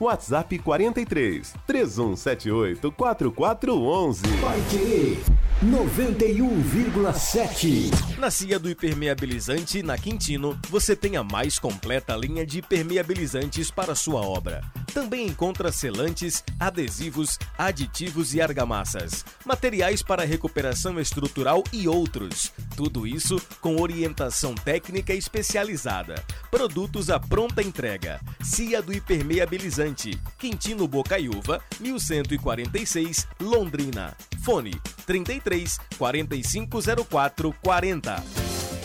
WhatsApp 43 3178 4411.
Vai querer 91,7.
Na Cia do Hipermeabilizante, na Quintino, você tem a mais completa linha de hipermeabilizantes para sua obra. Também encontra selantes, adesivos, aditivos e argamassas, materiais para recuperação estrutural e outros. Tudo isso com orientação técnica especializada. Produtos à pronta entrega. Cia do Hipermeabilizante, Quintino Bocaiúva, 1146, Londrina. Fone 33 4504 40.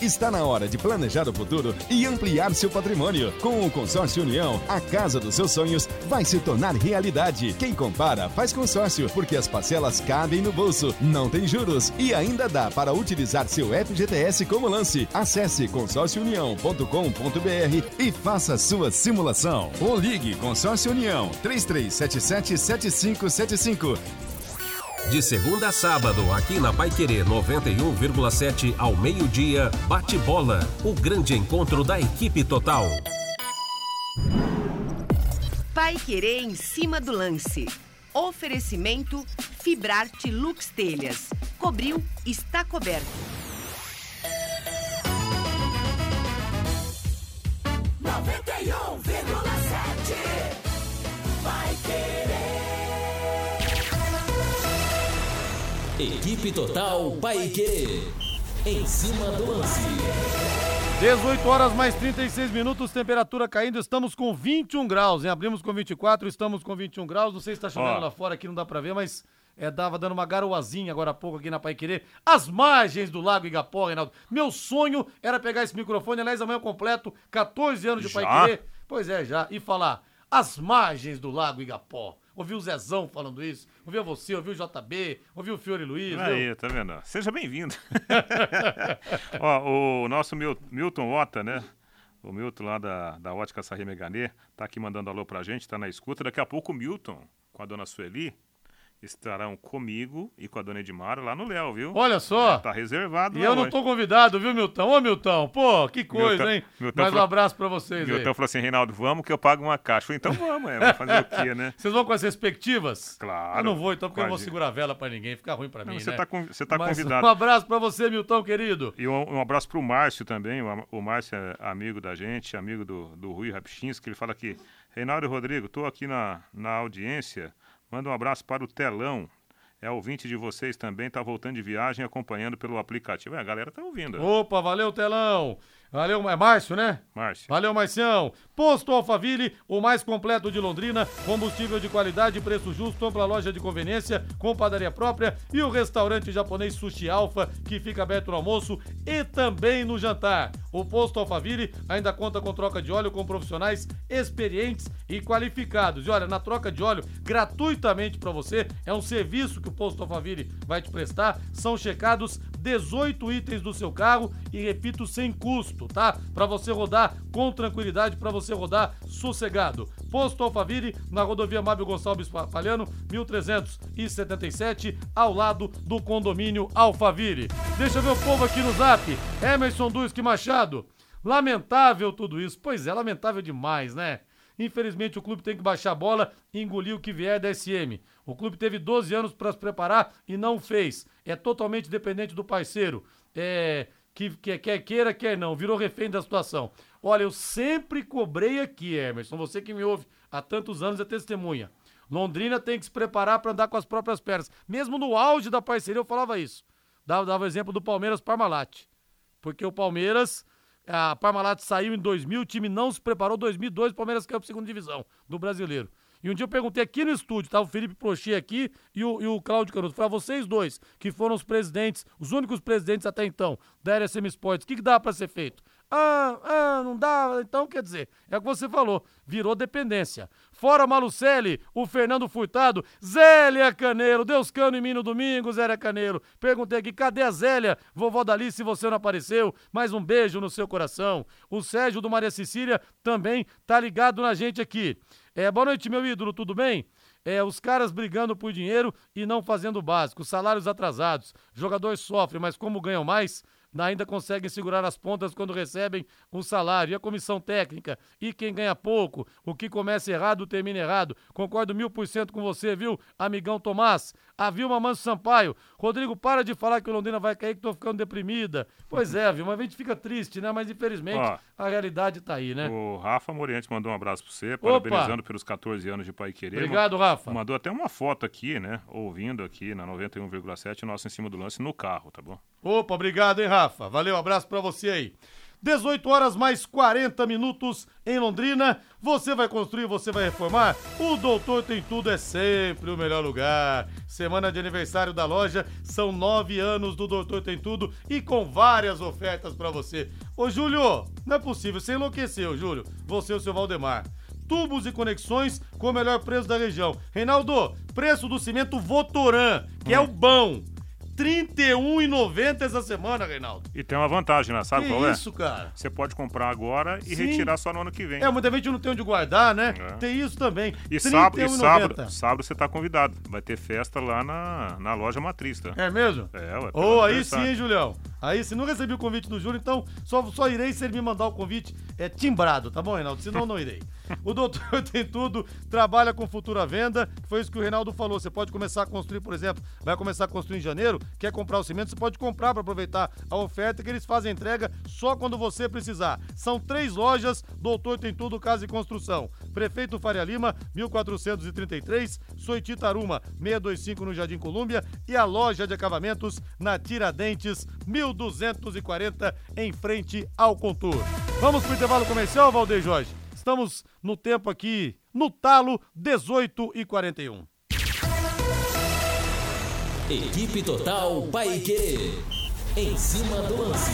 Está na hora de planejar o futuro e ampliar seu patrimônio. Com o Consórcio União, a casa dos seus sonhos vai se tornar realidade. Quem compara, faz consórcio, porque as parcelas cabem no bolso, não tem juros e ainda dá para utilizar seu FGTS como lance. Acesse consórciounião.com.br e faça sua simulação. Ou ligue Consórcio União 3377 7575.
De segunda a sábado, aqui na Paiquerê 91,7 ao meio-dia, bate bola, o grande encontro da equipe total.
Pai Querer em cima do lance. Oferecimento Fibrarte Lux Telhas. Cobriu, está coberto.
91,7. Vai
Equipe Total Paique. Em cima do lance.
18 horas mais 36 minutos, temperatura caindo, estamos com 21 graus, hein? Abrimos com 24, estamos com 21 graus. Não sei se está chovendo lá fora, aqui não dá pra ver, mas é, dava dando uma garoazinha agora há pouco aqui na Paiquerê. As margens do Lago Igapó, Reinaldo. Meu sonho era pegar esse microfone, aliás, amanhã eu completo 14 anos de
Já?
Paiquerê. Pois é, já. E falar, as margens do Lago Igapó. Ouvi o Zezão falando isso, ouviu você, ouviu o JB, ouviu o Fiore Luiz. viu?
Aí, tá vendo? Seja bem-vindo. Ó, o nosso Mil- Milton Ota, né? O Milton lá da, da Ótica Sarri Meganê, tá aqui mandando alô pra gente, tá na escuta. Daqui a pouco o Milton, com a dona Sueli, estarão comigo e com a dona Edmara lá no Léo, viu?
Olha só.
Tá reservado
E eu não
hoje.
tô convidado, viu, Milton? Ô, Milton, pô, que coisa,
Milton-
hein?
Milton
Mais um abraço pra vocês aí.
Milton falou assim, Reinaldo, vamos que eu pago uma caixa. Eu falei, então vamos, é, vamos fazer o quê, né?
Vocês vão com as respectivas?
Claro.
Eu não vou, então, porque eu não vou
Quase.
segurar a vela pra ninguém, fica ruim pra
Não,
mim,
você
né?
tá você tá
Mas
convidado.
Um abraço pra você, Milton, querido.
E um, um abraço pro Márcio também. O, o Márcio é amigo da gente, amigo do, do Rui Rapchinski. Ele fala aqui: Reinaldo e Rodrigo, tô aqui na, na audiência. Manda um abraço para o Telão. é ouvinte de vocês também, tá voltando de viagem acompanhando pelo aplicativo. É, a galera tá ouvindo.
Opa, valeu, Telão. Valeu, é Márcio, né?
Márcio.
Valeu, Marcião. Posto Alfaville, o mais completo de Londrina. Combustível de qualidade, preço justo, ampla loja de conveniência, com padaria própria e o restaurante japonês Sushi Alfa, que fica aberto no almoço e também no jantar. O Posto Alfaville ainda conta com troca de óleo com profissionais experientes e qualificados. E olha, na troca de óleo, gratuitamente para você, é um serviço que o Posto Alfaville vai te prestar. São checados 18 itens do seu carro e repito, sem custo, tá? Para você rodar com tranquilidade, para você rodar sossegado. Posto Alfaville, na rodovia Mábio Gonçalves Palhano, 1377, ao lado do condomínio Alfaville. Deixa eu ver o povo aqui no zap. Emerson Duski Machado. Lamentável tudo isso. Pois é, lamentável demais, né? Infelizmente o clube tem que baixar a bola e engolir o que vier da SM. O clube teve 12 anos para se preparar e não fez. É totalmente dependente do parceiro. É, que, que quer queira, quer não. Virou refém da situação. Olha, eu sempre cobrei aqui, Emerson. Você que me ouve há tantos anos é testemunha. Londrina tem que se preparar para andar com as próprias pernas. Mesmo no auge da parceria eu falava isso. Dava, dava exemplo do Palmeiras Parmalat. Porque o Palmeiras a Parmalat saiu em 2000, o time não se preparou. 2002, o Palmeiras caiu para segunda divisão do brasileiro. E um dia eu perguntei aqui no estúdio, tá? O Felipe Prochê aqui e o, e o Cláudio Canuto. Foi a vocês dois, que foram os presidentes, os únicos presidentes até então, da RSM Sports. O que, que dá para ser feito? Ah, ah, não dá. Então, quer dizer, é o que você falou, virou dependência. Fora Malucelli, o Fernando Furtado, Zélia Caneiro, Deus cano em mim no domingo, Zélia Caneiro. Perguntei aqui, cadê a Zélia? Vovó Dali, se você não apareceu, mais um beijo no seu coração. O Sérgio do Maria Cecília também tá ligado na gente aqui. É, boa noite, meu ídolo, tudo bem? É, os caras brigando por dinheiro e não fazendo o básico, salários atrasados. Jogador sofre, mas como ganham mais, ainda conseguem segurar as pontas quando recebem um salário. E a comissão técnica? E quem ganha pouco? O que começa errado termina errado. Concordo mil por cento com você, viu, amigão Tomás? A Vilma Manso Sampaio. Rodrigo, para de falar que o Londrina vai cair, que tô ficando deprimida. Pois é, Vilma, a gente fica triste, né? Mas infelizmente Ó, a realidade tá aí, né?
O Rafa Morientes mandou um abraço pra você, parabenizando pelos 14 anos de Pai Querer.
Obrigado, Rafa.
Mandou até uma foto aqui, né? Ouvindo aqui na 91,7, nosso em cima do lance no carro, tá bom?
Opa, obrigado, hein, Rafa? Valeu, abraço para você aí. 18 horas mais 40 minutos em Londrina. Você vai construir, você vai reformar? O Doutor Tem Tudo é sempre o melhor lugar. Semana de aniversário da loja, são nove anos do Doutor Tem Tudo e com várias ofertas para você. Ô, Júlio, não é possível, você enlouqueceu, Júlio. Você e o seu Valdemar tubos e conexões com o melhor preço da região. Reinaldo, preço do cimento Votoran, que hum. é o bom. 31,90 essa semana, Reinaldo.
E tem uma vantagem, né? Sabe
que
qual
é? isso, cara?
Você pode comprar agora e Sim. retirar só no ano que vem.
É, muita gente não tem onde guardar, né? É. Tem isso também.
E, sábado, e sábado, sábado você tá convidado. Vai ter festa lá na, na loja matriz, tá?
É mesmo?
É, ué.
Ô, oh, aí sim, hein, Julião? Aí, se não recebi o convite do Júlio, então só, só irei se ele me mandar o convite é timbrado, tá bom, Reinaldo? Senão não irei. O doutor tem tudo, trabalha com futura venda, foi isso que o Reinaldo falou. Você pode começar a construir, por exemplo, vai começar a construir em janeiro, quer comprar o cimento, você pode comprar para aproveitar a oferta que eles fazem entrega só quando você precisar. São três lojas, doutor tem tudo, casa e construção. Prefeito Faria Lima, 1433, Soititaruma, 625 no Jardim Colúmbia e a loja de acabamentos na Tiradentes, 1240, em frente ao Contour. Vamos pro intervalo comercial, Valdeir Jorge? Estamos no tempo aqui, no talo, 18 e 41.
Equipe Total Paique. Em cima do lance.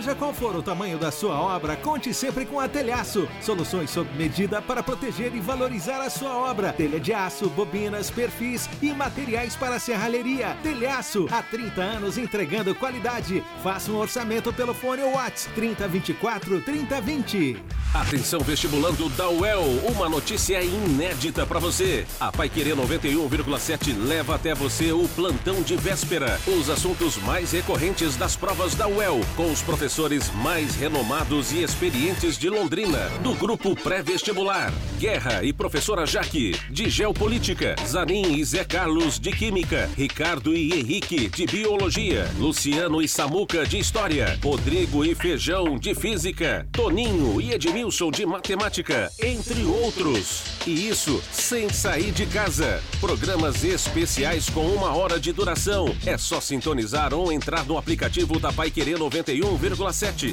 Seja qual for o tamanho da sua obra, conte sempre com a Telhaço. Soluções sob medida para proteger e valorizar a sua obra. Telha de aço, bobinas, perfis e materiais para serralheria. Telhaço, há 30 anos entregando qualidade. Faça um orçamento pelo fone WhatsApp 3024 3020.
Atenção vestibulando da UEL, uma notícia inédita para você. A Paiquerê 91,7 leva até você o plantão de véspera. Os assuntos mais recorrentes das provas da UEL, com os professores mais renomados e experientes de Londrina, do grupo pré-vestibular. Guerra e professora Jaque, de Geopolítica. Zanin e Zé Carlos, de Química. Ricardo e Henrique, de Biologia. Luciano e Samuca, de História. Rodrigo e Feijão, de Física. Toninho e Edmilson de Matemática, entre outros. E isso sem sair de casa. Programas especiais com uma hora de duração. É só sintonizar ou entrar no aplicativo da Pai Querer 91,7.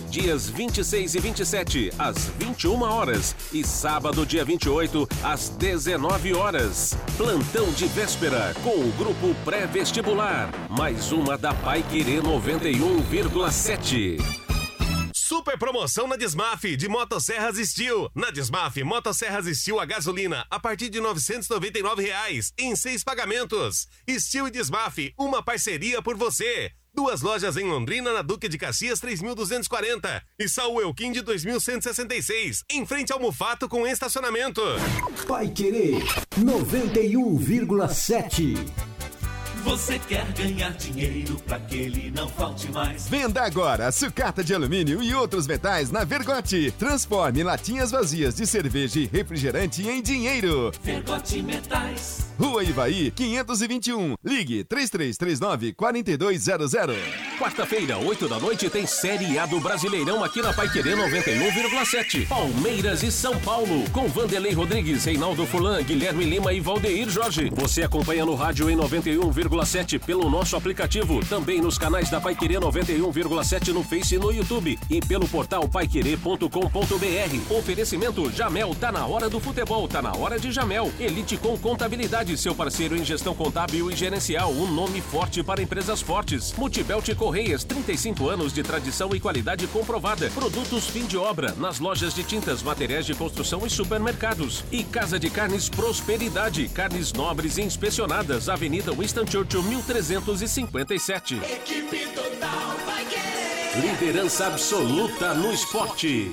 Dias 26 e 27, às 21 horas. E sábado, dia 28, às 19 horas. Plantão de véspera com o grupo pré-vestibular. Mais uma da Pai Querer 91,7.
Super promoção na Desmaf de Motosserras Steel. Na Desmaf, Motosserras Steel a gasolina a partir de 999 reais, em seis pagamentos. Steel e Desmaf, uma parceria por você. Duas lojas em Londrina, na Duque de Caxias 3240 e Saul Elquim de 2166, em frente ao Mufato com estacionamento.
Pai Querer 91,7.
Você quer ganhar dinheiro para que ele não falte mais?
Venda agora sucata de alumínio e outros metais na Vergote. Transforme latinhas vazias de cerveja e refrigerante em dinheiro.
Vergote Metais.
Rua Ivaí, 521. Ligue 3339 4200.
Quarta-feira, 8 da noite, tem Série A do Brasileirão aqui na Paiquerê 91,7. Palmeiras e São Paulo, com Vanderlei Rodrigues, Reinaldo Fulan, Guilherme Lima e Valdeir Jorge. Você acompanha no rádio em 91,7 pelo nosso aplicativo, também nos canais da Paiquerê 91,7 no Face e no YouTube e pelo portal paiquerê.com.br. Oferecimento Jamel, tá na hora do futebol, tá na hora de Jamel. Elite com Contabilidade, seu parceiro em gestão contábil e gerencial, um nome forte para empresas fortes. Multibelt Correias, 35 anos de tradição e qualidade comprovada. Produtos fim de obra, nas lojas de tintas, materiais de construção e supermercados. E Casa de Carnes Prosperidade, carnes nobres e inspecionadas, Avenida Winston Churchill 1357.
Equipe total vai querer.
Liderança absoluta no esporte.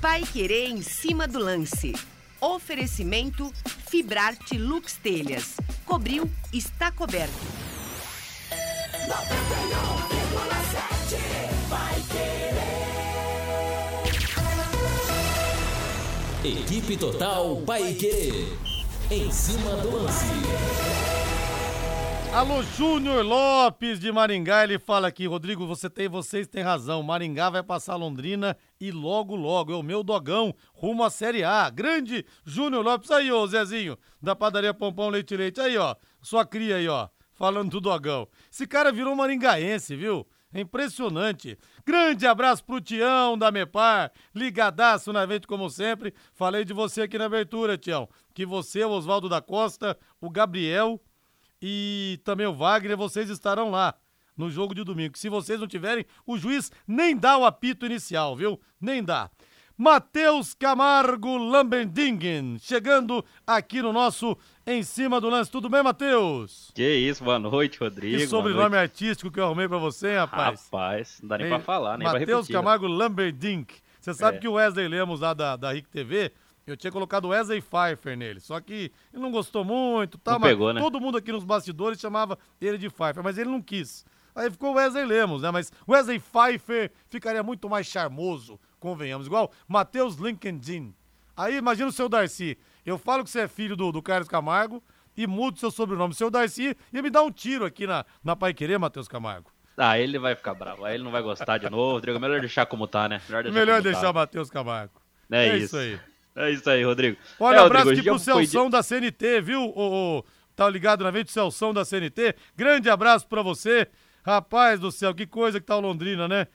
Pai Querer em cima do lance. Oferecimento Fibrarte Lux Telhas. Cobriu, está coberto.
91,7 vai querer.
Equipe Total Paique. Em cima do lance.
Alô, Júnior Lopes de Maringá, ele fala aqui, Rodrigo, você tem, vocês têm razão, Maringá vai passar Londrina e logo, logo, é o meu dogão, rumo à Série A, grande Júnior Lopes, aí, ô Zezinho, da padaria Pompão Leite Leite, aí, ó, sua cria aí, ó, falando do dogão. Esse cara virou maringaense, viu? É impressionante. Grande abraço pro Tião da Mepar, ligadaço na evento como sempre. Falei de você aqui na abertura, Tião, que você, o Oswaldo da Costa, o Gabriel e também o Wagner, vocês estarão lá no jogo de domingo. Se vocês não tiverem, o juiz nem dá o apito inicial, viu? Nem dá. Matheus Camargo Lambendingen, chegando aqui no nosso Em Cima do Lance. Tudo bem, Matheus?
Que isso, boa noite, Rodrigo.
Que sobrenome artístico que eu arrumei pra você, hein, rapaz?
Rapaz, não dá nem pra falar, nem pra
Matheus
né?
Camargo Lamberdink. Você sabe
É.
que o Wesley Lemos lá da, da RIC TV, eu tinha colocado Wesley Pfeiffer nele, só que ele não gostou muito, tá?
Não
mas
pegou, né?
todo mundo aqui nos bastidores chamava ele de Pfeiffer, mas ele não quis. Aí ficou Wesley Lemos, né? Mas Wesley Pfeiffer ficaria muito mais charmoso, convenhamos. Igual Matheus Lincoln Aí imagina o seu Darcy. Eu falo que você é filho do, do Carlos Camargo e mudo seu sobrenome. Seu Darcy ia me dar um tiro aqui na, na Pai Querer, Matheus Camargo.
Ah, ele vai ficar bravo, aí ele não vai gostar de novo, Rodrigo. Melhor deixar como tá, né? Melhor deixar,
Melhor
como
deixar
tá.
Matheus Camargo.
É,
É
isso.
isso aí.
É isso aí, Rodrigo.
Olha,
é, Rodrigo,
abraço aqui pro
foi
Celção
dia-
da CNT, viu? O, o- tá ligado na vez do Celção da CNT. Grande abraço pra você. Rapaz do céu, que coisa que tá o Londrina, né?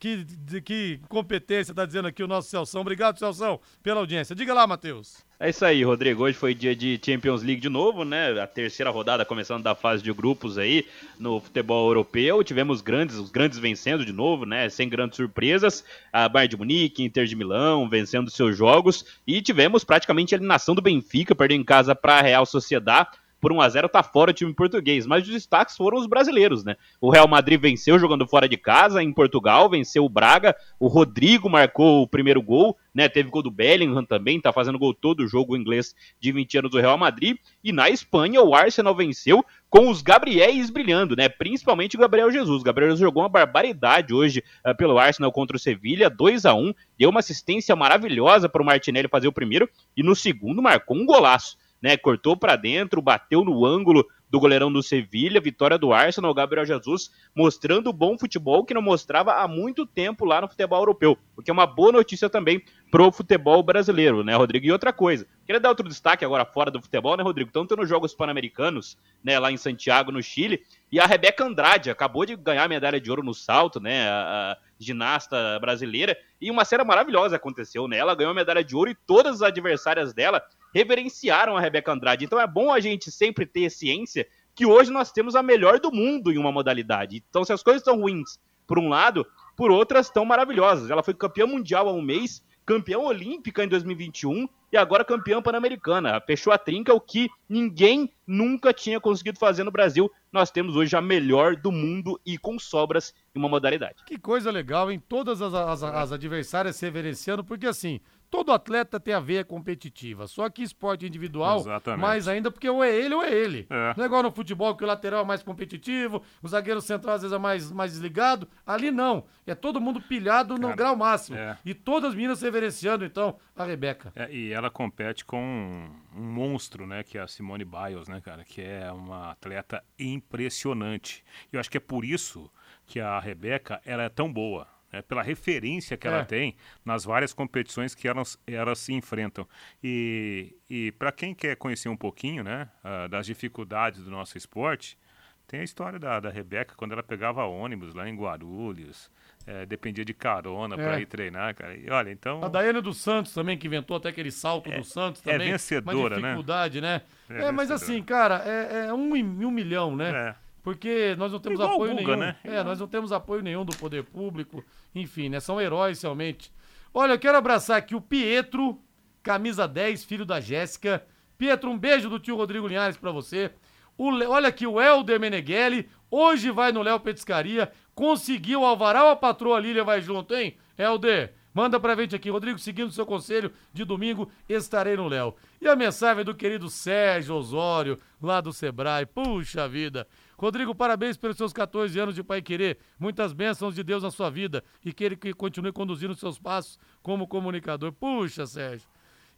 Que, de- que competência tá dizendo aqui o nosso Celção. Obrigado, Celção, pela audiência. Diga lá, Matheus.
É isso aí, Rodrigo. Hoje foi dia de Champions League de novo, né? A terceira rodada começando da fase de grupos aí no futebol europeu. Tivemos grandes, os grandes vencendo de novo, né? Sem grandes surpresas. A Bayern de Munique, Inter de Milão vencendo seus jogos. E tivemos praticamente a eliminação do Benfica, perdendo em casa para a Real Sociedad. Por 1 a 0 tá fora o time português, mas os destaques foram os brasileiros, né? O Real Madrid venceu jogando fora de casa em Portugal, venceu o Braga, o Rodrigo marcou o primeiro gol, né? Teve gol do Bellingham também, tá fazendo gol todo o jogo inglês de 20 anos do Real Madrid, e na Espanha o Arsenal venceu com os Gabriéis brilhando, né? Principalmente o Gabriel Jesus. O Gabriel Jesus jogou uma barbaridade hoje uh, pelo Arsenal contra o Sevilha, 2 a 1 deu uma assistência maravilhosa para o Martinelli fazer o primeiro, e no segundo marcou um golaço né? Cortou para dentro, bateu no ângulo do goleirão do Sevilha, vitória do Arsenal, Gabriel Jesus, mostrando bom futebol que não mostrava há muito tempo lá no futebol europeu, o que é uma boa notícia também pro futebol brasileiro, né, Rodrigo? E outra coisa, queria dar outro destaque agora fora do futebol, né, Rodrigo? Tanto nos Jogos Pan-Americanos, né, lá em Santiago, no Chile, e a Rebeca Andrade acabou de ganhar medalha de ouro no salto, né, a, a ginasta brasileira, e uma cena maravilhosa aconteceu, né? Ela ganhou a medalha de ouro e todas as adversárias dela reverenciaram a Rebeca Andrade. Então é bom a gente sempre ter ciência que hoje nós temos a melhor do mundo em uma modalidade. Então, se as coisas estão ruins por um lado, por outras estão maravilhosas. Ela foi campeã mundial há um mês, campeã olímpica em 2021 e agora campeã pan-americana. Fechou a trinca, o que ninguém nunca tinha conseguido fazer no Brasil. Nós temos hoje a melhor do mundo e com sobras em uma modalidade.
Que coisa legal, em todas as, as, as adversárias se reverenciando, porque assim, todo atleta tem a veia competitiva. Só que esporte individual,
Exatamente.
mais ainda porque ou é ele ou é ele.
É.
Não é igual no futebol que o lateral é mais competitivo, o zagueiro central às vezes é mais, mais desligado. Ali não. É todo mundo pilhado no
Cara,
grau máximo.
é.
E todas as meninas reverenciando, então, a Rebeca.
É, e ela compete com um, um monstro, né? Que é a Simone Biles, né, cara? Que é uma atleta impressionante. E eu acho que é por isso que a Rebeca ela é tão boa. Né, pela referência que
É.
ela tem nas várias competições que elas, elas se enfrentam. E, e para quem quer conhecer um pouquinho né, ah, das dificuldades do nosso esporte, tem a história da, da Rebeca, quando ela pegava ônibus lá em Guarulhos, eh, dependia de carona
É.
para ir treinar, cara. E olha, então.
A Daiane dos Santos também, que inventou até aquele salto do Santos
é
também.
vencedora,
uma
né?
dificuldade, né?
É
É, mas assim, cara, é, é um, em um milhão, né? Porque nós não temos
Igual
apoio
Guga,
nenhum.
né?
É, nós não temos apoio nenhum do poder público. Enfim, né? São heróis realmente. Olha, eu quero abraçar aqui o Pietro, camisa 10, filho da Jéssica. Pietro, um beijo do tio Rodrigo Linhares pra você. O Olha aqui, o Helder Meneghelli, hoje vai no Léo Petiscaria, conseguiu o alvará a patroa Lília vai junto, hein? Helder, manda pra gente aqui. Rodrigo, seguindo o seu conselho, de domingo estarei no Léo. E a mensagem do querido Sérgio Osório, lá do Sebrae. Puxa vida. Rodrigo, parabéns pelos seus 14 anos de Pai Querer. Muitas bênçãos de Deus na sua vida e que ele continue conduzindo seus passos como comunicador. Puxa, Sérgio.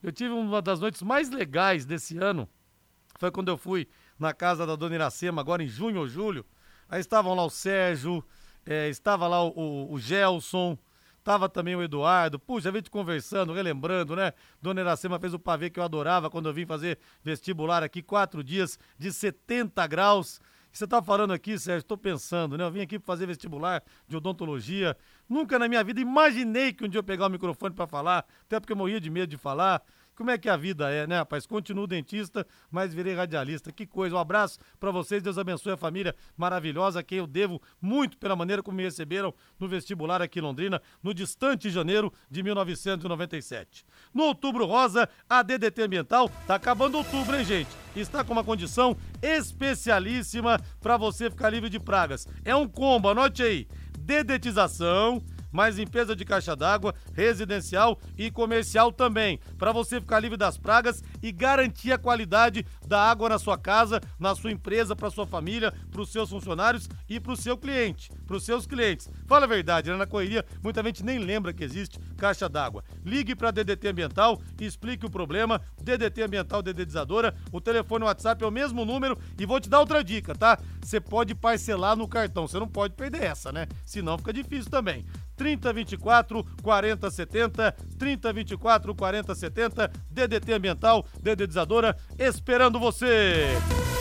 Eu tive uma das noites mais legais desse ano. Foi quando eu fui na casa da dona Iracema, agora em junho ou julho. Aí estavam lá o Sérgio, eh, estava lá o, o- o Gelson, estava também o Eduardo. Puxa, a gente conversando, relembrando, né? Dona Iracema fez o pavê que eu adorava quando eu vim fazer vestibular aqui, quatro dias de 70 graus. Você tá falando aqui, Sérgio, tô pensando, né? Eu vim aqui fazer vestibular de odontologia. Nunca na minha vida imaginei que um dia eu pegar o microfone pra falar, até porque eu morria de medo de falar. Como é que a vida é, né, rapaz? Continuo dentista, mas virei radialista. Que coisa. Um abraço pra vocês. Deus abençoe a família maravilhosa, a quem eu devo muito pela maneira como me receberam no vestibular aqui em Londrina, no distante janeiro de 1997. No Outubro Rosa, a DDT Ambiental tá acabando outubro, hein, gente? Está com uma condição especialíssima pra você ficar livre de pragas. É um combo, anote aí. Dedetização, mais limpeza de caixa d'água, residencial e comercial também, para você ficar livre das pragas e garantir a qualidade da água na sua casa, na sua empresa, para sua família, para os seus funcionários e para o seu cliente, para os seus clientes. Fala a verdade, né? na correria muita gente nem lembra que existe caixa d'água. Ligue para a DDT Ambiental explique o problema. DDT Ambiental Dedetizadora, o telefone WhatsApp é o mesmo número e vou te dar outra dica, tá? Você pode parcelar no cartão, você não pode perder essa, né? Senão fica difícil também. 3024 4070, 3024 4070, DDT Ambiental, Dedetizadora, esperando você.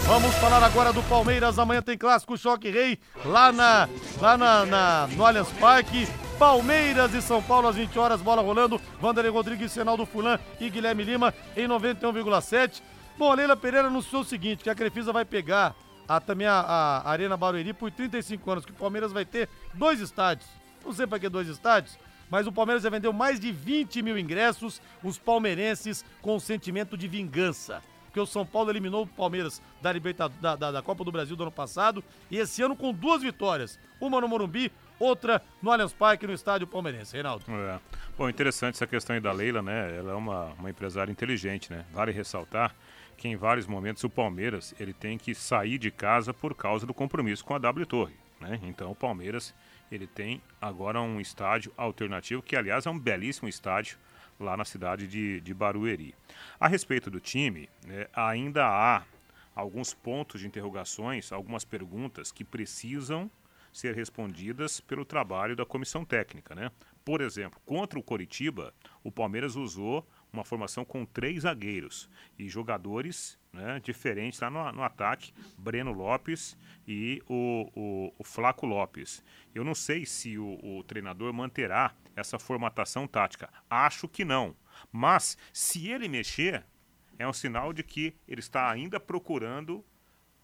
Vamos falar agora do Palmeiras. Amanhã tem clássico Choque Rei lá na lá na, na- no Allianz Parque. Palmeiras e São Paulo às 20 horas, bola rolando. Vanderlei Rodrigues, Senaldo Fulan e Guilherme Lima em 91,7. Bom, a Leila Pereira anunciou o seguinte, que a Crefisa vai pegar a, também a, a Arena Barueri por 35 anos, que o Palmeiras vai ter dois estádios. Não sei para que dois estádios, mas o Palmeiras já vendeu mais de 20 mil ingressos, os palmeirenses com sentimento de vingança. Porque o São Paulo eliminou o Palmeiras da, da, da, da Copa do Brasil do ano passado e esse ano com duas vitórias. Uma no Morumbi, outra no Allianz Parque, no estádio palmeirense. Reinaldo.
É. Bom, interessante essa questão aí da Leila, né? Ela é uma, uma empresária inteligente, né? Vale ressaltar que em vários momentos o Palmeiras ele tem que sair de casa por causa do compromisso com a W Torre, né? Então o Palmeiras ele tem agora um estádio alternativo, que aliás é um belíssimo estádio lá na cidade de, de Barueri. A respeito do time, né, ainda há alguns pontos de interrogações, algumas perguntas que precisam ser respondidas pelo trabalho da comissão técnica, né? Por exemplo, contra o Coritiba, o Palmeiras usou uma formação com três zagueiros e jogadores né, diferentes lá no, no, ataque, Breno Lopes e o, o, o Flaco Lopes. Eu não sei se o, o treinador manterá essa formatação tática. Acho que não. Mas se ele mexer, é um sinal de que ele está ainda procurando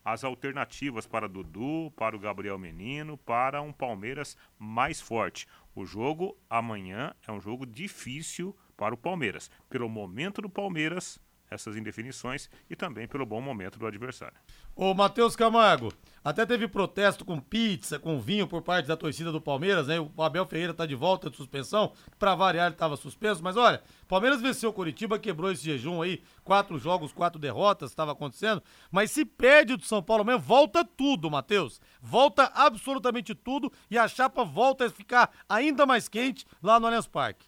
as alternativas para Dudu, para o Gabriel Menino, para um Palmeiras mais forte. O jogo amanhã é um jogo difícil para o Palmeiras, pelo momento do Palmeiras, essas indefinições e também pelo bom momento do adversário.
Ô, Matheus Camargo, até teve protesto com pizza, com vinho por parte da torcida do Palmeiras, né? O Abel Ferreira tá de volta de suspensão, para variar ele estava suspenso, mas olha, Palmeiras venceu o Curitiba, quebrou esse jejum aí, quatro jogos, quatro derrotas, estava acontecendo, mas se perde do São Paulo mesmo, volta tudo, Matheus. Volta absolutamente tudo e a chapa volta a ficar ainda mais quente lá no Allianz Parque.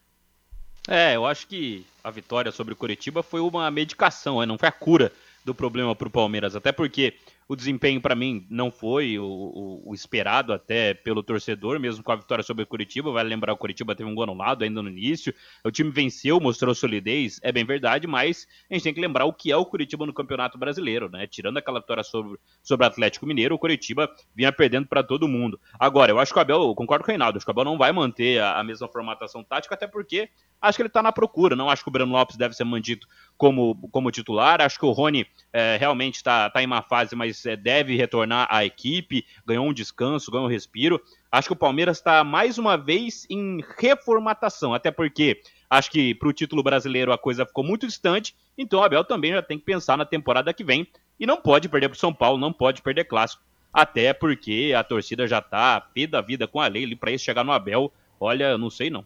É, eu acho que a vitória sobre o Curitiba foi uma medicação, né? não foi a cura do problema para o Palmeiras. Até porque o desempenho, para mim, não foi o, o, o, esperado até pelo torcedor, mesmo com a vitória sobre o Curitiba. Vai lembrar, o Curitiba teve um gol anulado ainda no início. O time venceu, mostrou solidez, é bem verdade, mas a gente tem que lembrar o que é o Curitiba no Campeonato Brasileiro, né? Tirando aquela vitória sobre, sobre o Atlético Mineiro, o Curitiba vinha perdendo para todo mundo. Agora, eu acho que o Abel, concordo com o Reinaldo, acho que o Abel não vai manter a, a mesma formatação tática, até porque acho que ele está na procura. Não acho que o Breno Lopes deve ser mantido como, como titular. Acho que o Rony é, realmente está tá em uma fase, mas é, deve retornar à equipe. Ganhou um descanso, ganhou um respiro. Acho que o Palmeiras está mais uma vez em reformatação, até porque acho que para o título brasileiro a coisa ficou muito distante. Então o Abel também já tem que pensar na temporada que vem e não pode perder para o São Paulo, não pode perder clássico. Até porque a torcida já está pé da vida com a lei para isso chegar no Abel. Olha, não sei não.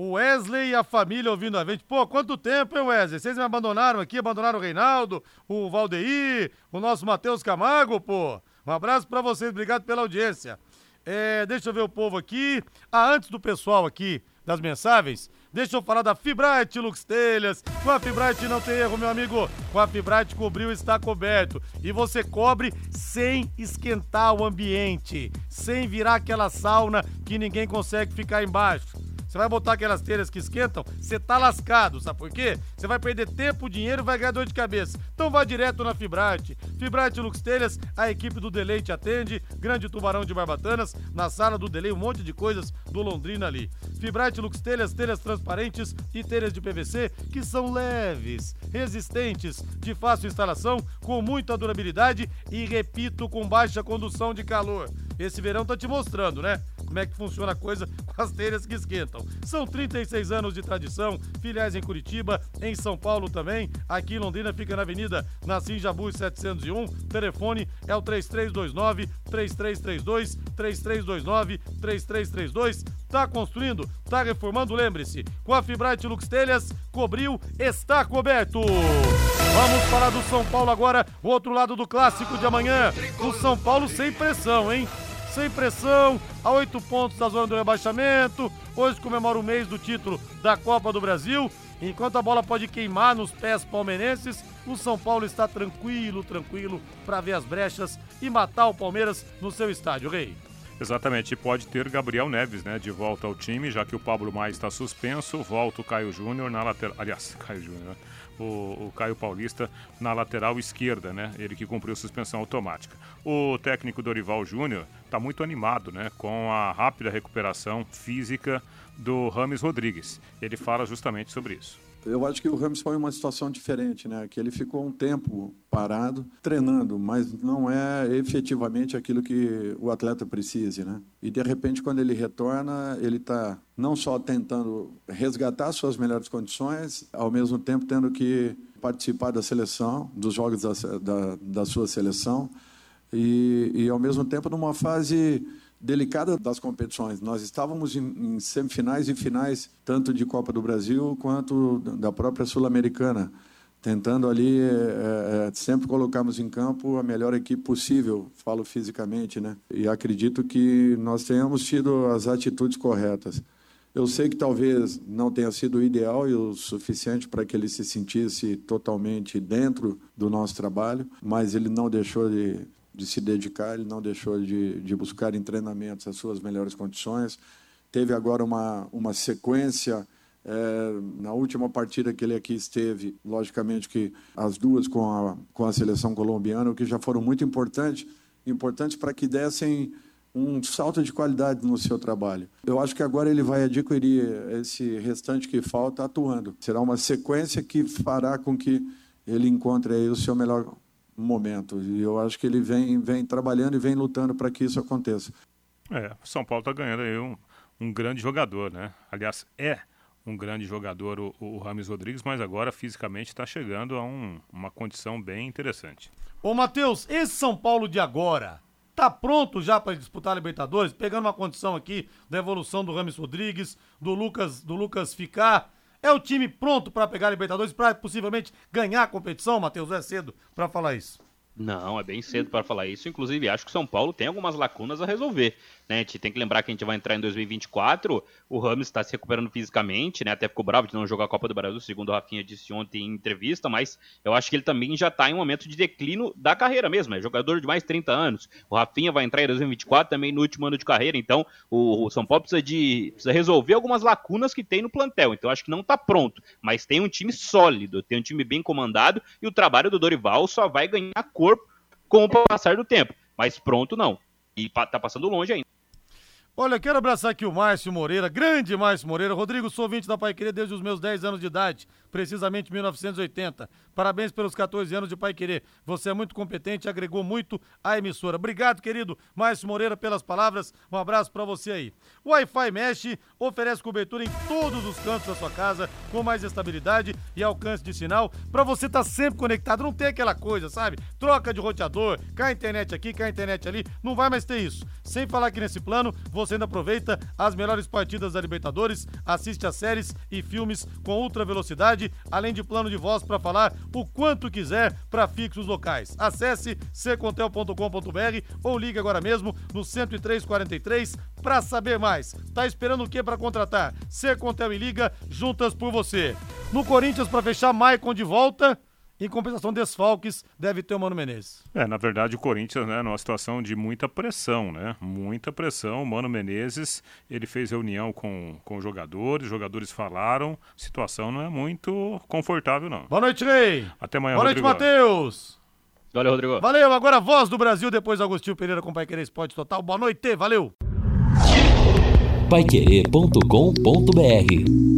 O Wesley e a família ouvindo a gente. Pô, quanto tempo, hein, Wesley? Vocês me abandonaram aqui, abandonaram o Reinaldo, o Valdeir, o nosso Matheus Camargo, pô. Um abraço para vocês, obrigado pela audiência. É, deixa eu ver o povo aqui. Ah, antes do pessoal aqui das mensagens, deixa eu falar da Fibrate Lux Telhas. Com a Fibrate não tem erro, meu amigo. Com a Fibrate cobriu está coberto. E você cobre sem esquentar o ambiente, sem virar aquela sauna que ninguém consegue ficar embaixo. Você vai botar aquelas telhas que esquentam, você tá lascado, sabe por quê? Você vai perder tempo, dinheiro e vai ganhar dor de cabeça. Então vá direto na Fibrate. Fibrate Lux Telhas, a equipe do Delay te atende. Grande Tubarão de Barbatanas, na sala do Delay, um monte de coisas do Londrina ali. Fibrate Lux Telhas, telhas transparentes e telhas de PVC que são leves, resistentes, de fácil instalação, com muita durabilidade e, repito, com baixa condução de calor. Esse verão tá te mostrando, né? Como é que funciona a coisa com as telhas que esquentam. São 36 anos de tradição, filiais em Curitiba, em São Paulo também. Aqui em Londrina fica na Avenida Nassim Jabu 701. Telefone é o 3329 3332 3329 3332. Tá construindo? Tá reformando? Lembre-se, com a Fibrate Lux Telhas, cobriu, está coberto. Vamos falar do São Paulo agora, o outro lado do clássico de amanhã. O São Paulo sem pressão, hein? Sem pressão, a oito pontos da zona do rebaixamento. Hoje comemora o mês do título da Copa do Brasil. Enquanto a bola pode queimar nos pés palmeirenses, o São Paulo está tranquilo, tranquilo para ver as brechas e matar o Palmeiras no seu estádio, Rei.
Exatamente, e pode ter Gabriel Neves, né, de volta ao time, já que o Pablo Maia está suspenso, volta o Caio Júnior na lateral, aliás, Caio Júnior, né? O, o Caio Paulista na lateral esquerda, né? Ele que cumpriu suspensão automática. O técnico Dorival Júnior está muito animado, né? Com a rápida recuperação física do Rames Rodrigues. Ele fala justamente sobre isso.
Eu acho que o Ramos foi uma situação diferente, né? Que ele ficou um tempo parado, treinando, mas não é efetivamente aquilo que o atleta precise, né? E de repente, quando ele retorna, ele está não só tentando resgatar suas melhores condições, ao mesmo tempo tendo que participar da seleção, dos jogos da, da, da sua seleção, e, e, ao mesmo tempo, numa fase delicada das competições. Nós estávamos em, em semifinais e finais, tanto de Copa do Brasil quanto da própria Sul-Americana, tentando ali é, é, sempre colocarmos em campo a melhor equipe possível, falo fisicamente, né? E acredito que nós tenhamos tido as atitudes corretas. Eu sei que talvez não tenha sido o ideal e o suficiente para que ele se sentisse totalmente dentro do nosso trabalho, mas ele não deixou de, de se dedicar, ele não deixou de, de buscar em treinamentos as suas melhores condições. Teve agora uma, uma sequência é, na última partida que ele aqui esteve, logicamente que as duas com a, com a seleção colombiana, o que já foram muito importantes, importantes para que dessem um salto de qualidade no seu trabalho. Eu acho que agora ele vai adquirir esse restante que falta atuando. Será uma sequência que fará com que ele encontre aí o seu melhor momento. E eu acho que ele vem, vem trabalhando e vem lutando para que isso aconteça.
É, o São Paulo está ganhando aí um, um grande jogador, né? Aliás, é um grande jogador o, o Rames Rodrigues, mas agora fisicamente está chegando a um, uma condição bem interessante.
Ô, Matheus, esse São Paulo de agora tá pronto já para disputar a Libertadores, pegando uma condição aqui da evolução do Rames Rodrigues, do Lucas, do Lucas ficar. É o time pronto para pegar a Libertadores para possivelmente ganhar a competição, Matheus? É cedo para falar isso.
Não, é bem cedo para falar isso. Inclusive, acho que São Paulo tem algumas lacunas a resolver. Né? A gente tem que lembrar que a gente vai entrar em 2024. O Ramos está se recuperando fisicamente, né? Até ficou bravo de não jogar a Copa do Brasil, segundo o Rafinha disse ontem em entrevista, mas eu acho que ele também já está em um momento de declínio da carreira mesmo. É jogador de mais de 30 anos. O Rafinha vai entrar em 2024 também no último ano de carreira. Então, o São Paulo precisa de precisa resolver algumas lacunas que tem no plantel. Então, acho que não está pronto, mas tem um time sólido, tem um time bem comandado e o trabalho do Dorival só vai ganhar cor corpo com o passar do tempo. Mas pronto, não. E tá passando longe ainda.
Olha, quero abraçar aqui o Márcio Moreira, grande Márcio Moreira. Rodrigo, sou ouvinte da Pai Querer desde os meus 10 anos de idade, precisamente 1980. Parabéns pelos 14 anos de Pai Querer. Você é muito competente agregou muito à emissora. Obrigado, querido Márcio Moreira, pelas palavras. Um abraço para você aí. O Wi-Fi Mesh oferece cobertura em todos os cantos da sua casa, com mais estabilidade e alcance de sinal, para você estar tá sempre conectado. Não tem aquela coisa, sabe? Troca de roteador, cai a internet aqui, cai a internet ali. Não vai mais ter isso. Sem falar que nesse plano, você você ainda aproveita as melhores partidas da Libertadores, assiste a séries e filmes com ultra velocidade, além de plano de voz para falar o quanto quiser para fixos locais. Acesse ccontel.com.br ou ligue agora mesmo no 10343 para saber mais. Tá esperando o que para contratar? Contel e Liga juntas por você. No Corinthians para fechar Maicon de volta. Em compensação, desfalques deve ter o Mano Menezes.
É, na verdade, o Corinthians, né, numa situação de muita pressão, né? Muita pressão. O Mano Menezes, ele fez reunião com, com jogadores, os jogadores falaram. A situação não é muito confortável, não.
Boa noite, Rei.
Até amanhã,
Boa noite, Matheus.
Valeu, Rodrigo.
Valeu, agora voz do Brasil, depois Agostinho Pereira com o Pai Querer Esporte Total. Boa noite, valeu.
Paiquerê.com.br